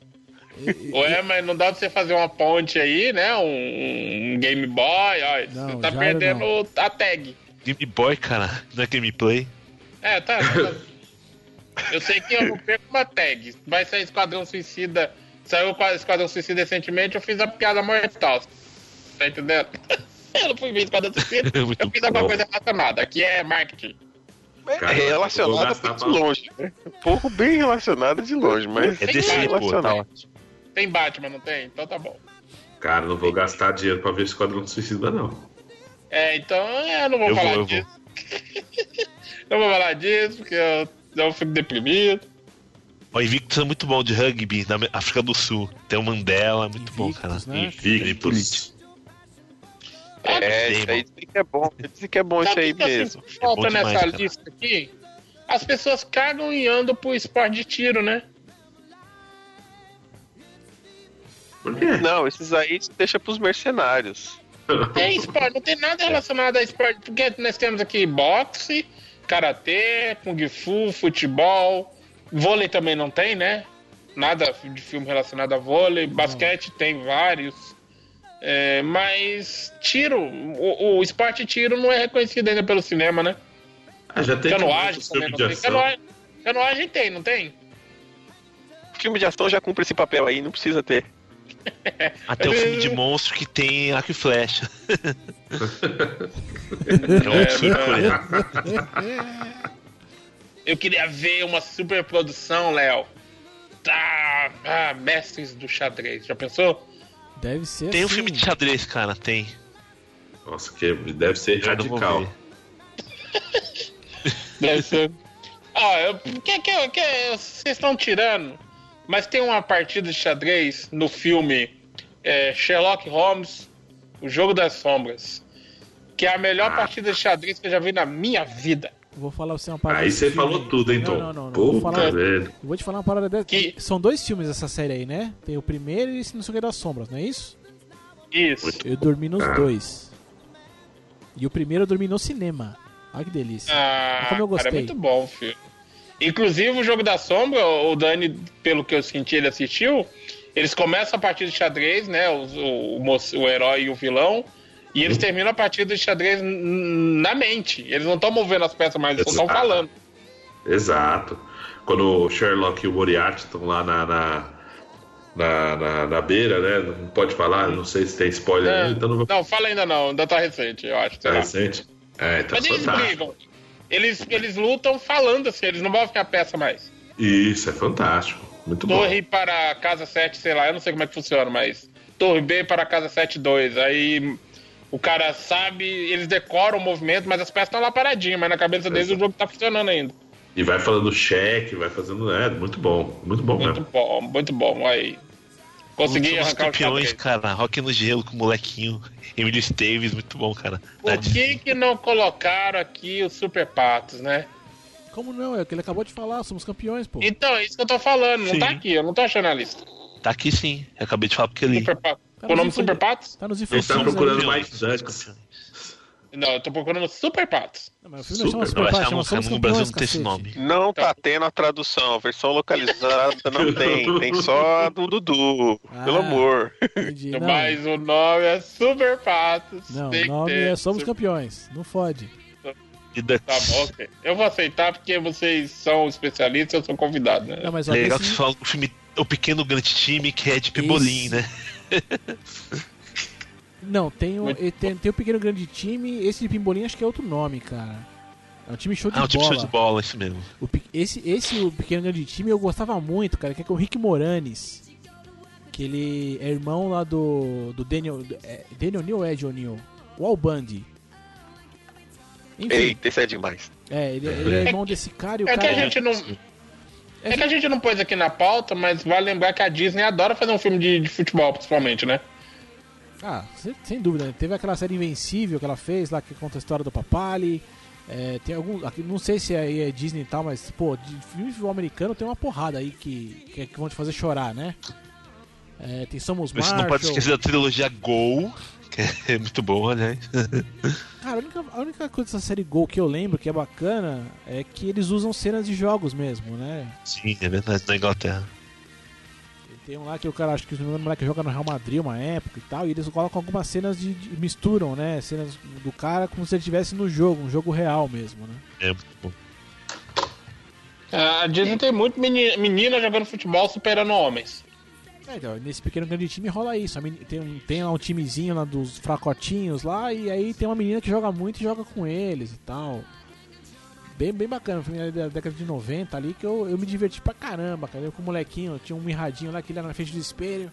Ué, mas não dá pra você fazer uma ponte aí, né? Um, um Game Boy, ó, Não, você tá perdendo não. a tag. Game Boy, cara, não é gameplay. É, tá. tá. eu sei que eu não perco uma tag. Vai sair Esquadrão Suicida. Saiu o Esquadrão Suicida recentemente, eu fiz a piada mortal. Tá entendendo? Eu não fui ver Esquadrão Suicida, eu fiz alguma coisa relacionada. Aqui é marketing. Cara, é vou relacionado gastar bem de longe, né? Um pouco bem relacionado de longe, mas É Tem DC, mais, pô, tá relacionado. Tem Batman, não tem? Então tá bom. Cara, não vou gastar dinheiro pra ver Esquadrão Suicida, não. É, então eu não vou Eu vou, falar eu vou. disso. não vou falar disso, porque eu, eu fico deprimido. O Invictus é muito bom de rugby na África do Sul. Tem o Mandela, muito bom, cara. Invictus, né? Invictus. É, isso aí dizem que é bom. Dizem que é bom isso aí o que eu mesmo. falta É demais, nessa cara. lista aqui? As pessoas cagam e andam pro esporte de tiro, né? Por quê? Não, esses aí deixa pros mercenários. Tem esporte, não tem nada relacionado a esporte, porque nós temos aqui boxe, karatê, kung fu, futebol, vôlei também não tem, né? Nada de filme relacionado a vôlei, basquete tem vários. É, mas tiro, o, o esporte tiro não é reconhecido ainda pelo cinema, né? Ah, já tem Canoagem filme também não tem. Canoagem, canoagem tem, não tem? Filme de ação já cumpre esse papel aí, não precisa ter. Até o filme de monstro que tem arco e flecha. é um absurdo, né? Eu queria ver uma super produção, Léo. Tá, ah, mestres do xadrez. Já pensou? Deve ser Tem um assim. filme de xadrez, cara, tem. Nossa, que deve ser vou radical. Deve ser. Ah, eu, que, que, que, vocês estão tirando? Mas tem uma partida de xadrez no filme é, Sherlock Holmes, O Jogo das Sombras, que é a melhor Ah. partida de xadrez que eu já vi na minha vida. Vou falar você uma parada. Aí você filme falou tudo, hein, Não? Não, não, não. Vou, Puta, falar, velho. eu vou te falar uma parada dessa. Que- São dois filmes essa série aí, né? Tem o primeiro e esse não sei o que das sombras, não é isso? Isso. Muito Eu dormi nos Ah. dois. E o primeiro eu dormi no cinema. Olha que delícia. Ah, Como eu cara, é gostei. muito bom o filme. Inclusive, o Jogo da Sombra, o Dani, pelo que eu senti, ele assistiu. Eles começam a partida de xadrez, né? O, o, moço- o herói e o vilão. E eles terminam a partida de xadrez na mente. Eles não estão movendo as peças, mas eles estão falando. Exato. Quando o Sherlock e o Moriarty estão lá na, na, na, na, na beira, né? Não pode falar, não sei se tem spoiler É, ainda, então não Não, fala ainda não, ainda tá recente, eu acho. Tá recente? É, então Mas eles fantástico. brigam. Eles, eles lutam falando assim, eles não movem a peça mais. Isso, é fantástico. Muito bom. Torre para casa 7, sei lá, eu não sei como é que funciona, mas Torre B para casa 7-2. Aí o cara sabe, eles decoram o movimento, mas as peças estão lá paradinhas, mas na cabeça deles o jogo tá funcionando ainda. E vai falando cheque, vai fazendo. É, muito bom. Muito bom Muito mesmo. bom, muito bom. Aí. Consegui Somos arrancar campeões, cara. Rock no gelo com o molequinho. Emílio Esteves, muito bom, cara. Por que, que não colocaram aqui os Super Patos, né? Como não? É o que ele acabou de falar, somos campeões, pô. Então, é isso que eu tô falando, não Sim. tá aqui, eu não tô achando a lista. Tá aqui sim. Eu acabei de falar porque ele. Super Patos. Tá o nome Super Patos? Tá nos Ele tá procurando mais Ducks. Não, eu tô procurando Super Patos. Não, mas o filme não chama Super. Super Patos, chama no, Somos Campeões, não tem esse nome. Não tá tendo a tradução, a versão localizada não tem. Tem só a do Dudu. Ah. Pelo amor. Entendi. Não, Mas o nome é Super Patos. não o nome é Somos Super- Campeões. Não fode. Tá bom, ok. Eu vou aceitar porque vocês são especialistas, eu sou convidado, né? Não, mas ó, Legal que você fala do filme O Pequeno Grande Time, que é de Pebolim, né? Não, tem o, Muito tem, tem o Pequeno Grande Time. Esse de Pimbolim acho que é outro nome, cara. É um time show de Ah, o tipo bola. show de bola, isso mesmo. O esse, esse o Pequeno Grande Time eu gostava muito, cara, que é com o Rick Moranis. Que ele é irmão lá do, do Daniel. É, Daniel Neal ou Ed O'Neill? O Al Bundy. Enfim, Eita, esse é demais. é, ele, ele é irmão desse cara e o É que cara. a gente não. É que a gente não pôs aqui na pauta, mas vale lembrar que a Disney adora fazer um filme de, de futebol, principalmente, né? Ah, sem, dúvida. né? Teve aquela série Invencível que ela fez lá, que conta a história do Papali. É, tem algum. Não sei se aí é Disney e tal, mas, pô, de filme americano tem uma porrada aí que, que, que vão te fazer chorar, né? É, tem Somos Mas você não pode Marshall. esquecer da trilogia Gol, que é muito boa, aliás. Cara, a única, a única coisa dessa série Gol que eu lembro que é bacana é que eles usam cenas de jogos mesmo, né? Sim, é verdade, na Inglaterra. Tem um lá que o cara, acho que o moleque joga no Real Madrid uma época e tal, e eles colocam algumas cenas de, de- misturam, né? Cenas do cara como se ele estivesse no jogo, um jogo real mesmo, né? É bom. A Disney tem muito meni- menina jogando futebol superando homens. É, então, nesse pequeno grande time rola isso. Tem, um, tem lá um timezinho lá dos fracotinhos lá, e aí tem uma menina que joga muito e joga com eles e tal. Bem, bem bacana, filme da década de 90 ali que eu, eu me diverti pra caramba, cara. Eu com o molequinho, tinha um mirradinho lá que ele era na frente do espelho.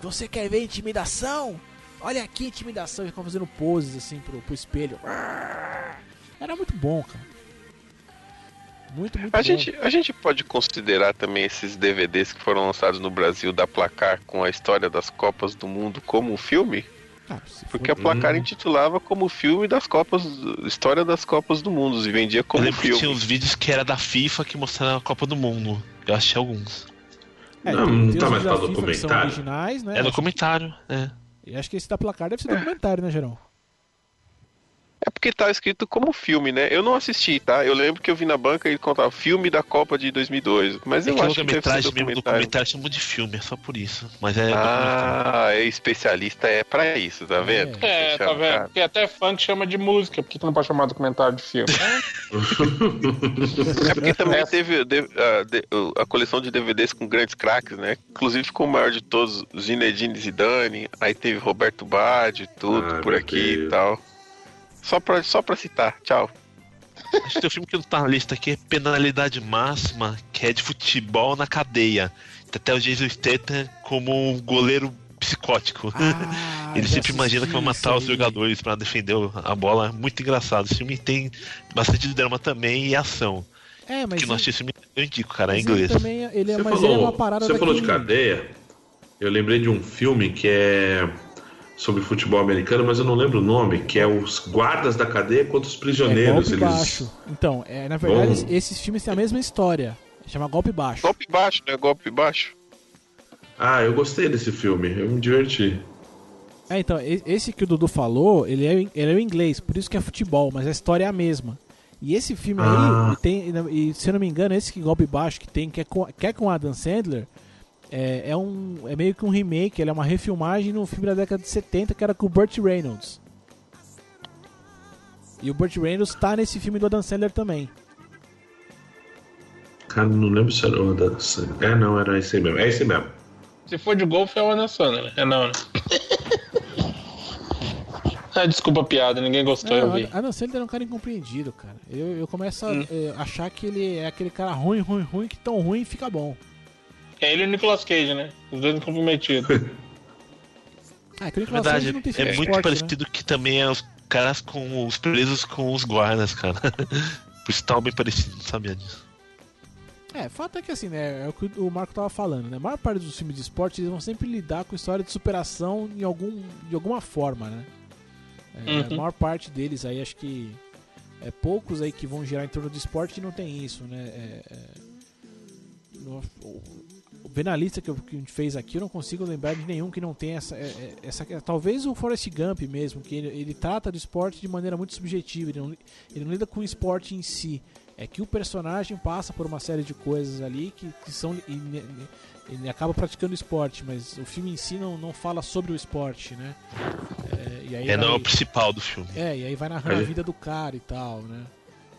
Você quer ver intimidação? Olha aqui intimidação. E ficava fazendo poses assim pro, pro espelho. Era muito bom, cara. Muito, muito A bom. gente, a gente pode considerar também esses DVDs que foram lançados no Brasil da Placar com a história das Copas do Mundo como um filme? Ah, se Porque a Placar intitulava como filme das Copas, História das Copas do Mundo e vendia Eu como lembro que tinha filme. uns vídeos que era da FIFA que mostraram a Copa do Mundo. Eu achei alguns. É, Não, não tá mais pra documentário? originais, né? É no comentário, é. E acho que esse da placar deve ser documentário, né, Gerão? É porque tá escrito como filme, né? Eu não assisti, tá? Eu lembro que eu vi na banca e ele contava filme da Copa de 2002. Mas É eu que acho que deve ser mesmo do documentário. chamam de filme, é só por isso. Mas é. Ah, é especialista, é pra isso, tá vendo? É, tá vendo? Cara, Porque até funk chama de música, por que que não pode chamar documentário de filme? É porque também teve a, o- a coleção de DVDs com grandes craques, né? Inclusive ficou o maior de todos, Zinedine Zidane, aí teve Roberto Baggio, tudo Ah, por aqui Deus. e tal. Só pra, só pra citar, tchau. Acho que tem um filme que não tá na lista aqui é Penalidade Máxima, que é de futebol na cadeia. Tem até o Jason Statham como um goleiro psicótico. Ah, Ele sempre imagina que vai matar os jogadores pra defender a bola. Muito engraçado. Esse filme tem bastante drama também e ação. É, mas que ele- assiste esse filme, eu indico, cara, em mas ele inglês. também, ele é, Você mas falou, ele é uma parada você falou de cadeia, eu lembrei de um filme que é sobre futebol americano, mas eu não lembro o nome, que é os guardas da cadeia contra os É prisioneiros. golpe eles... baixo. Então, é, na verdade, Bom. esses filmes têm a mesma história. Chama Golpe Baixo. Golpe baixo, né? Golpe baixo. Ah, eu gostei desse filme, eu me diverti. É, então, esse que o Dudu falou, ele é, em- ele é em inglês, por isso que é futebol, mas a história é a mesma. E esse filme Ah. aí, tem, e se eu não me engano, esse que Golpe Baixo que tem, que é com, que é com Adam Sandler, é, é, um, é meio que um remake, ele é uma refilmagem no filme da década de 70 que era com o Burt Reynolds. E o Burt Reynolds tá nesse filme do Adam Sandler também. Cara, não lembro se era o da... É, não, era esse aí mesmo. É esse mesmo. Se for de golfe, é o Ana Sandler. É não, né? ah, desculpa a piada, ninguém gostou, eu Não, vi. Adam Sandler é um cara incompreendido, cara. Eu, eu começo a Hum. eh, achar que ele é aquele cara ruim, ruim, ruim, que tão ruim fica bom. É ele e o Nicolas Cage, né? Os dois comprometidos. Ah, que o Na Nicolas verdade, Cage não tem é muito esporte, né? parecido que também é os caras com os presos com os guardas, cara. Por isso tá bem parecido, não sabia disso. É, fato é que assim, né? É o que o Marco tava falando, né? A maior parte dos filmes de esporte eles vão sempre lidar com história de superação em algum, de alguma forma, né? É, A Uhum. maior parte deles aí, acho que é poucos aí que vão girar em torno do esporte que não tem isso, né? É, é, no- vendo a lista que, eu, que a gente fez aqui, eu não consigo lembrar de nenhum que não tenha essa, é, é, essa. Talvez o Forrest Gump mesmo, que ele, ele trata do esporte de maneira muito subjetiva, ele não, ele não lida com o esporte em si. É que o personagem passa por uma série de coisas ali que, que são. e ne- Ele acaba praticando esporte, mas o filme em si não, não fala sobre o esporte, né? É, e aí É, não é vai- o principal do filme. é, e aí vai narrando a Aí- vida do cara e tal, né?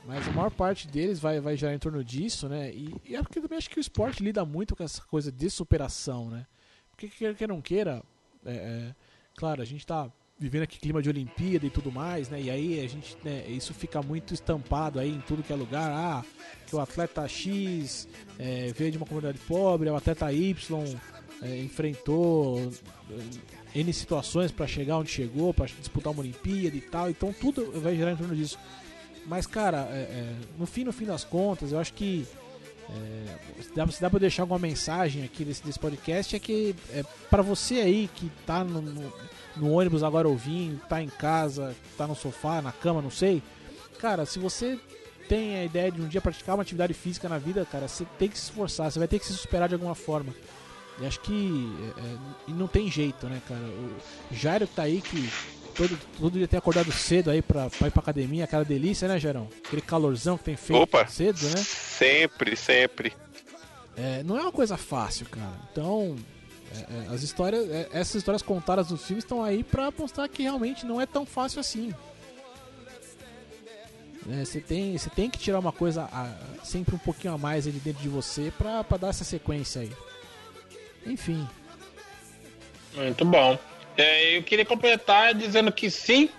Mas a maior parte deles vai, vai girar em torno disso, né? E, e é porque eu também acho que o esporte lida muito com essa coisa de superação, né? Porque quer que não queira, é, é, claro, a gente tá vivendo aqui clima de Olimpíada e tudo mais, né? E aí a gente, né, isso fica muito estampado aí em tudo que é lugar. Ah, que o atleta X é, veio de uma comunidade pobre, o atleta Y é, enfrentou é, N situações para chegar onde chegou, para disputar uma Olimpíada e tal. Então tudo vai girar em torno disso. Mas, cara, é, é, no fim, no fim das contas, eu acho que é, se dá, se dá pra deixar alguma mensagem aqui desse, desse podcast, é que é, para você aí que tá no, no, no ônibus agora ouvindo, tá em casa, tá no sofá, na cama, não sei. Cara, se você tem a ideia de um dia praticar uma atividade física na vida, cara, você tem que se esforçar, você vai ter que se superar de alguma forma. E acho que é, é, não tem jeito, né, cara? O Jairo tá aí que todo, todo dia tem acordado cedo aí pra, pra ir pra academia, aquela delícia, né, Jairão? Aquele calorzão que tem feito Opa. cedo, né? Sempre, sempre. É, não é uma coisa fácil, cara. Então, é, é, as histórias, é, essas histórias contadas nos filmes estão aí pra mostrar que realmente não é tão fácil assim. É, Você tem, você tem que tirar uma coisa ah, sempre um pouquinho a mais ali dentro de você pra, pra dar essa sequência aí. Enfim, Muito bom. É, eu queria completar dizendo que sim,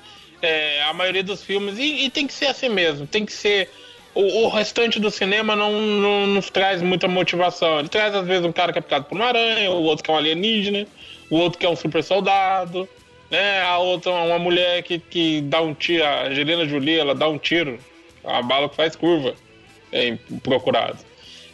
é, a maioria dos filmes, e, e tem que ser assim mesmo, tem que ser. O, o restante do cinema não, não nos traz muita motivação. Ele traz, às vezes, um cara que é picado por uma aranha, o outro que é um alienígena, o outro que é um super soldado, né? A outra uma mulher que, que dá um tiro, a Angelina Jolie, ela dá um tiro, a bala que faz curva, é procurado.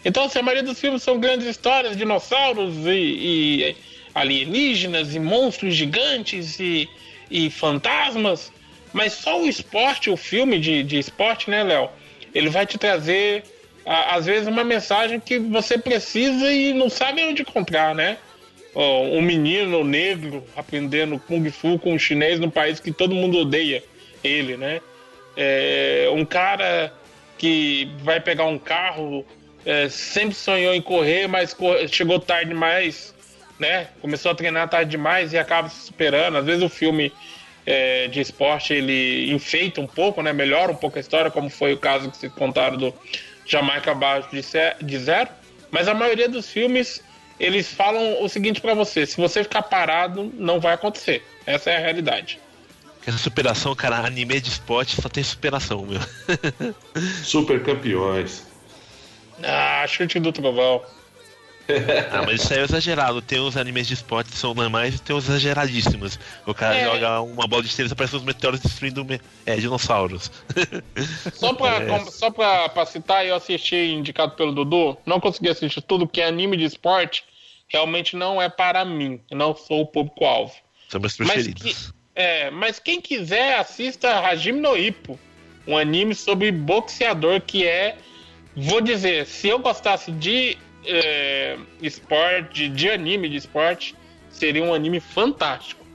Então, assim, a maioria dos filmes são grandes histórias, dinossauros e, e alienígenas e monstros gigantes e, e fantasmas, mas só o esporte, o filme de, de esporte, né, Léo? Ele vai te trazer, a- às vezes, uma mensagem que você precisa e não sabe onde encontrar, né? Um menino negro aprendendo Kung Fu com um chinês no país que todo mundo odeia ele, né? É, um cara que vai pegar um carro, é, sempre sonhou em correr, mas chegou tarde demais, né? Começou a treinar tarde demais e acaba se superando. Às vezes o filme é, de esporte ele enfeita um pouco, né? Melhora um pouco a história, como foi o caso que vocês contaram do Jamaica abaixo de, zero. Mas a maioria dos filmes eles falam o seguinte pra você: se você ficar parado, não vai acontecer. Essa é a realidade. Que essa superação, cara, anime de esporte só tem superação, meu. Super campeões. Ah, chute do trovão. Ah, mas isso aí é exagerado. Tem uns animes de esporte que são normais e tem uns exageradíssimos. O cara É. joga uma bola de tênis e aparece uns meteoros destruindo me- é, dinossauros. Só pra, É. só pra, pra citar, eu assisti indicado pelo Dudu, não consegui assistir tudo que é anime de esporte, realmente não é para mim, eu não sou o público-alvo. São meus Mas, preferidos. que- é, mas quem quiser, assista Hajime no Ippo, um anime sobre boxeador que é, vou dizer, se eu gostasse de é, esporte, de anime de esporte, seria um anime fantástico.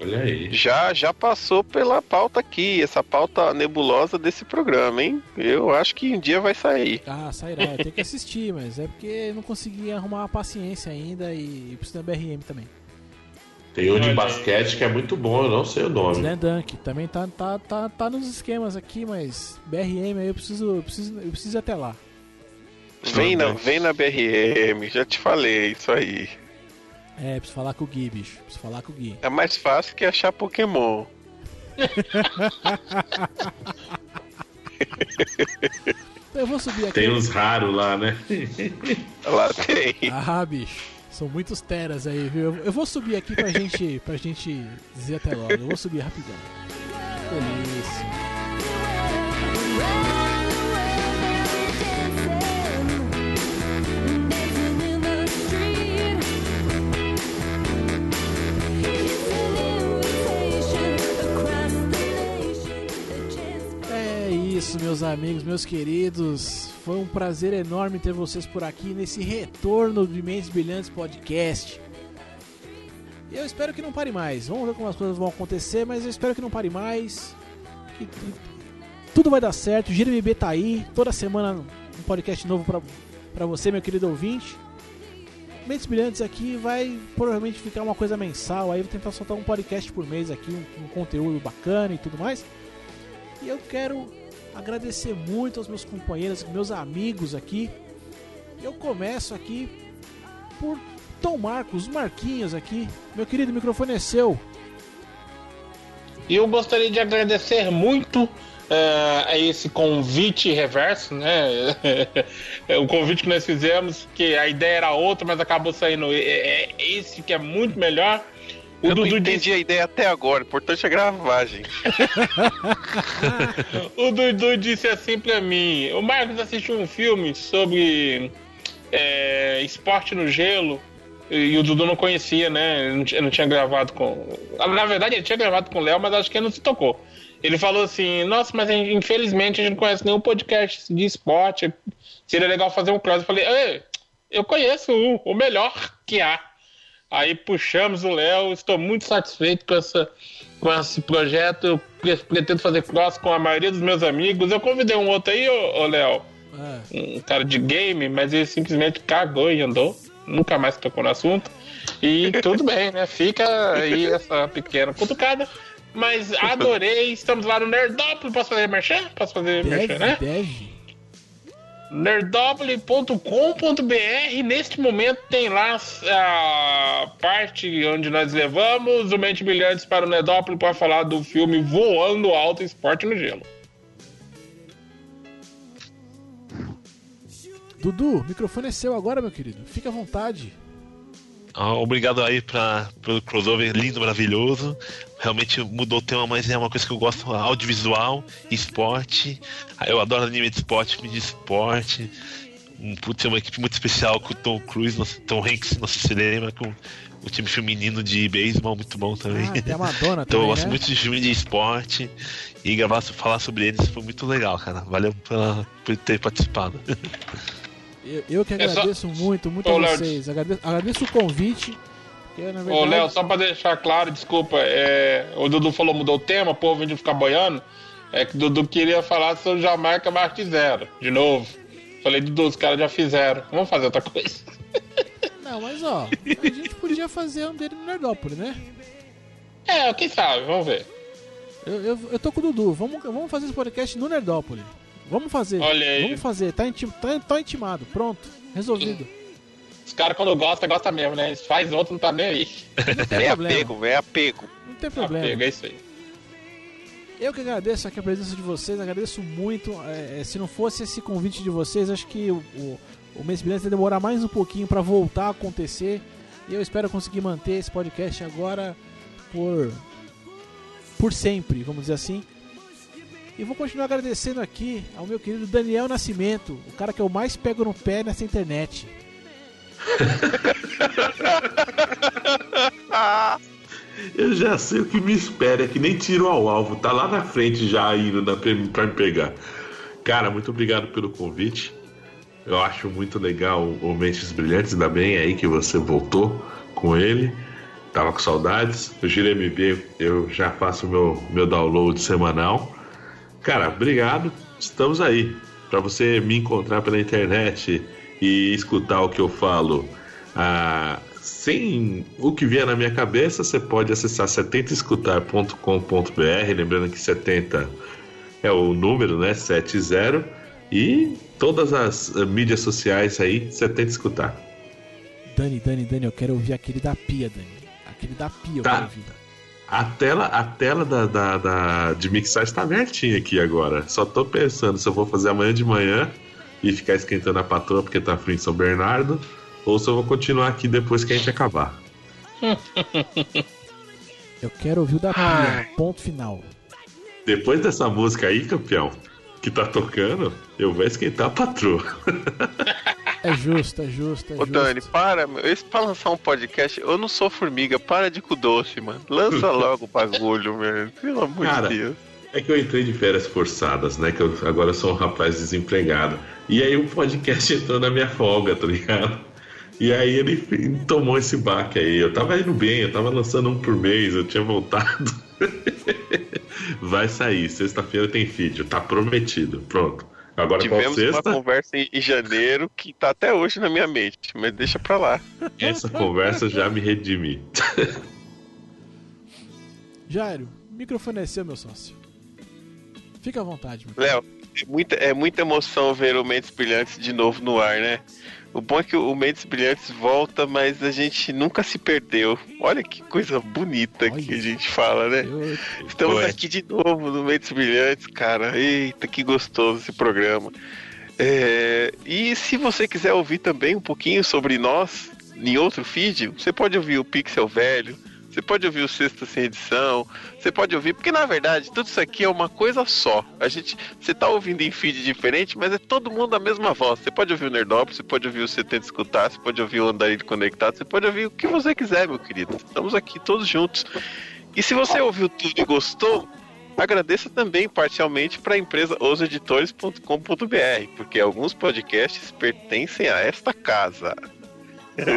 Olha aí. Já, já passou pela pauta aqui, essa pauta nebulosa desse programa, hein? Eu acho que um dia vai sair. ah, sairá, eu tenho que assistir, mas é porque não consegui arrumar a paciência ainda e, e preciso da BRM também. Tem um de basquete que é muito bom, eu não sei o nome. Slam Dunk também tá, tá, tá, tá nos esquemas aqui, mas BRM aí eu preciso, eu preciso, eu preciso ir até lá. Vem na, vem na BRM, já te falei isso aí. É, preciso falar com o Gui, bicho. Preciso falar com o Gui. É mais fácil que achar Pokémon. Então eu vou subir aqui. Tem uns raros lá, né? Lá tem. Ah, bicho. São muitos teras aí, viu? Eu vou subir aqui pra gente, pra gente dizer até logo. Eu vou subir rapidão. Delícia. Isso, meus amigos, meus queridos. Foi um prazer enorme ter vocês por aqui nesse retorno de Mentes Brilhantes Podcast. Eu espero que não pare mais. Vamos ver como as coisas vão acontecer, mas eu espero que não pare mais. Que tu- tudo vai dar certo. O Gira MB tá aí. Toda semana um podcast novo pra você, meu querido ouvinte. Mentes Brilhantes aqui vai provavelmente ficar uma coisa mensal. Aí eu vou tentar soltar um podcast por mês aqui, um, um conteúdo bacana e tudo mais. E eu quero agradecer muito aos meus companheiros, meus amigos aqui. Eu começo aqui por Tom Marcos, Marquinhos aqui. Meu querido, o microfone é seu. Eu gostaria de agradecer muito eh, a esse convite reverso, né? o convite que nós fizemos, que a ideia era outra, mas acabou saindo é- é esse que é muito melhor. O Eu não Dudu entendi disse, a ideia até agora. O importante é gravar, gente. o Dudu disse assim pra mim: o Marcos assistiu um filme sobre eh, esporte no gelo. E o Dudu não conhecia, né? Ele não tinha, não tinha gravado com. Na verdade, ele tinha gravado com o Léo, mas acho que ele não se tocou. Ele falou assim: Nossa, mas infelizmente a gente não conhece nenhum podcast de esporte. Seria legal fazer um cross. Eu falei: Ei, eu conheço um, o melhor que há. Aí puxamos o Léo. Estou muito satisfeito com, essa, com esse projeto. Eu pre- pretendo fazer cross com a maioria dos meus amigos. Eu convidei um outro aí, ô, ô Léo Ah, um cara de game, mas ele simplesmente cagou e andou. Nunca mais tocou no assunto. E tudo bem, né? Fica aí essa pequena cutucada. Mas adorei. Estamos lá no Nerdópolis. Posso fazer merchan? Posso fazer deve, merchan, né? deve. Nerdopolis.com.br Neste momento tem lá a parte onde nós levamos o Mente Brilhantes para o Nerdópolis para falar do filme Voando Alto Esporte no Gelo. Dudu, o microfone é seu agora, meu querido. Fique à vontade. Ah, obrigado aí pra, pelo crossover lindo, maravilhoso. Realmente mudou o tema, mas é uma coisa que eu gosto: audiovisual, esporte. Ah, Eu adoro anime de esporte, filme de esporte. Um, putz, é uma equipe muito especial com o Tom Cruise, nosso, Tom Hanks, nosso cinema, com o time feminino de beisebol, muito bom também. Ah, tem a Madonna Então também, eu gosto né? muito de filme de esporte e gravar, falar sobre eles foi muito legal, cara. Valeu pela, por ter participado. Eu, eu que É só- agradeço muito, muito Ô, a Léo, vocês. Agradeço, agradeço o convite. Porque, na Ô, verdade, Léo, só pra deixar claro, desculpa, é, o Dudu falou mudou o tema, o povo de ficar boiando. É que o Dudu queria falar sobre Jamaica Marte Zero, de novo. Falei, Dudu, os caras já fizeram. Vamos fazer outra coisa. Não, mas ó, a gente podia fazer um dele no Nerdópolis, né? É, quem sabe, vamos ver. Eu, eu, eu tô com o Dudu. Vamos, vamos fazer esse podcast no Nerdópolis. Vamos fazer. Olha aí. Vamos fazer. Tá, intim, tá, tá intimado. Pronto. Resolvido. Os caras, quando gostam, gostam mesmo, né? Eles faz outro, não tá nem aí. Não tem É problema. apego, é apego. Não tem problema. pega, é isso aí. Eu que agradeço aqui a presença de vocês, agradeço muito. É, é, se não fosse esse convite de vocês, acho que o, o, o mês brilhante ia demorar mais um pouquinho para voltar a acontecer. E eu espero conseguir manter esse podcast agora por por sempre, vamos dizer assim. E vou continuar agradecendo aqui ao meu querido Daniel Nascimento, o cara que eu mais pego no pé nessa internet. Eu já sei o que me espera, é que nem tiro ao alvo, tá lá na frente já indo pra me pegar. Cara, muito obrigado pelo convite. Eu acho muito legal o Mentes Brilhantes, ainda bem aí que você voltou com ele. Tava com saudades. O Giro MB eu já faço meu, meu download semanal. Cara, obrigado. Estamos aí. Para você me encontrar pela internet e escutar o que eu falo ah, sem o que vier na minha cabeça, você pode acessar 70escutar.com.br. Lembrando que 70 é o número, né? 70. E todas as eh, mídias sociais aí, 70 escutar. Dani, Dani, Dani, eu quero ouvir aquele da pia, Dani. Aquele da pia eu Tá. quero ouvir. A tela, a tela da, da, da- de mixar está abertinha aqui agora. Só tô pensando se eu vou fazer amanhã de manhã e ficar esquentando a patroa porque tá frio em São Bernardo. ou se eu vou continuar aqui depois que a gente acabar. Eu quero ouvir o da Pia. Ponto final. Depois dessa música aí, campeão, que tá tocando, eu vou esquentar a patroa. É justo, é justo, é Ô justo. Dani, para, meu. Esse pra lançar um podcast, eu não sou formiga, para de cu doce, mano. Lança logo o bagulho, meu. Pelo amor Cara, de Deus. É que eu entrei de férias forçadas, né? Que eu agora sou um rapaz desempregado. E aí o podcast entrou na minha folga, tá ligado? E aí ele tomou esse baque aí. Eu tava indo bem, eu tava lançando um por mês, eu tinha voltado. Vai sair, sexta-feira tem vídeo, tá prometido. Pronto. Agora qual Tivemos uma conversa em em janeiro que tá até hoje na minha mente, mas deixa pra lá. Essa conversa já me redimi. Jairo, o microfone é seu, meu sócio. Fica à vontade, meu. Léo, é muita, é muita emoção ver o Mentes Brilhantes de novo no ar, né? O bom é que o Mentes Brilhantes volta, mas a gente nunca se perdeu. Olha que coisa bonita que Olha. a gente fala, né? Estamos Ué. aqui de novo no Mentes Brilhantes, cara. Eita, que gostoso esse programa. É, e se você quiser ouvir também um pouquinho sobre nós em outro feed, você pode ouvir o Pixel Velho, você pode ouvir o Sexta Sem Edição, você pode ouvir, porque na verdade tudo isso aqui é uma coisa só. A gente, você tá ouvindo em feed diferente, mas é todo mundo a mesma voz. Você pode ouvir o Nerdop, você pode ouvir o Você Tenta Escutar, você pode ouvir o Andarilho Conectado, você pode ouvir o que você quiser, meu querido. Estamos aqui todos juntos. E se você ouviu tudo e gostou, agradeça também parcialmente para a empresa oseditores.com.br, porque alguns podcasts pertencem a esta casa.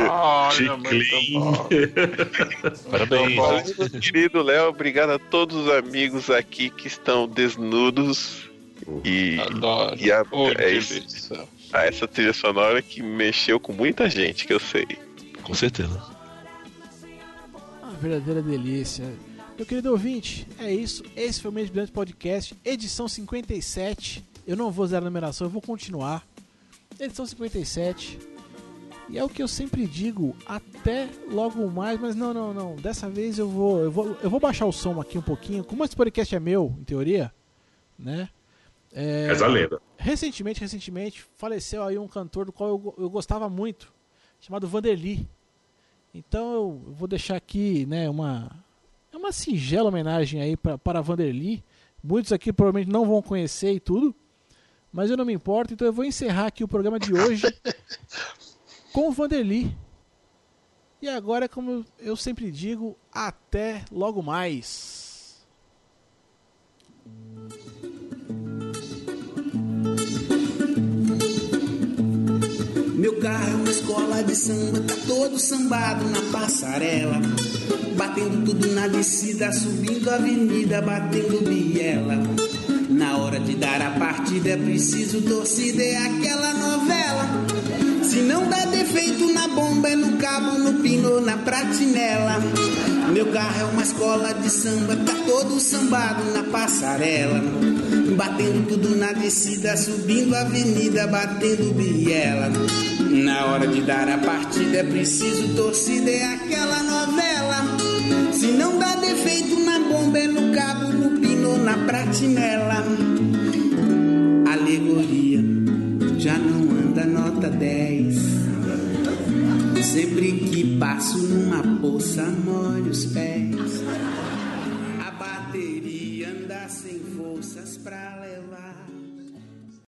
Olha, bom. Parabéns. Meu querido Léo, obrigado a todos os amigos aqui que estão desnudos e Adoro. E a- Oh, é isso. a essa trilha sonora que mexeu com muita gente, que eu sei. Com certeza. Uma verdadeira delícia. Meu querido ouvinte, é isso. Esse foi o Mente Brilhante Podcast, edição 57. Eu não vou zerar a numeração, eu vou continuar. Edição 57. E é o que eu sempre digo, até logo mais, mas não, não, não. Dessa vez eu vou, eu vou, eu vou baixar o som aqui um pouquinho. Como esse podcast é meu, em teoria, né? É, Essa lenda. recentemente, recentemente, faleceu aí um cantor do qual eu, eu gostava muito, chamado Vanderly. Então eu vou deixar aqui, né, uma é uma singela homenagem aí pra, para Vanderly. Muitos aqui provavelmente não vão conhecer e tudo, mas eu não me importo, então eu vou encerrar aqui o programa de hoje com o Vanderly. E agora, como eu sempre digo, até logo mais. Meu carro escola de samba, tá todo sambado na passarela. Batendo tudo na descida, subindo a avenida, batendo biela. Na hora de dar a partida é preciso torcida, é aquela novela. Se não dá defeito na bomba, é no cabo, no pino, na pratinela. Meu carro é uma escola de samba, tá todo sambado na passarela. Batendo tudo na descida, subindo a avenida, batendo biela. Na hora de dar a partida é preciso torcida, é aquela novela. Se não dá defeito na bomba, é no cabo, no pino, na pratinela. Alegoria, já não anda nota 10. Sempre que passo numa poça, molho os pés. A bateria anda sem forças pra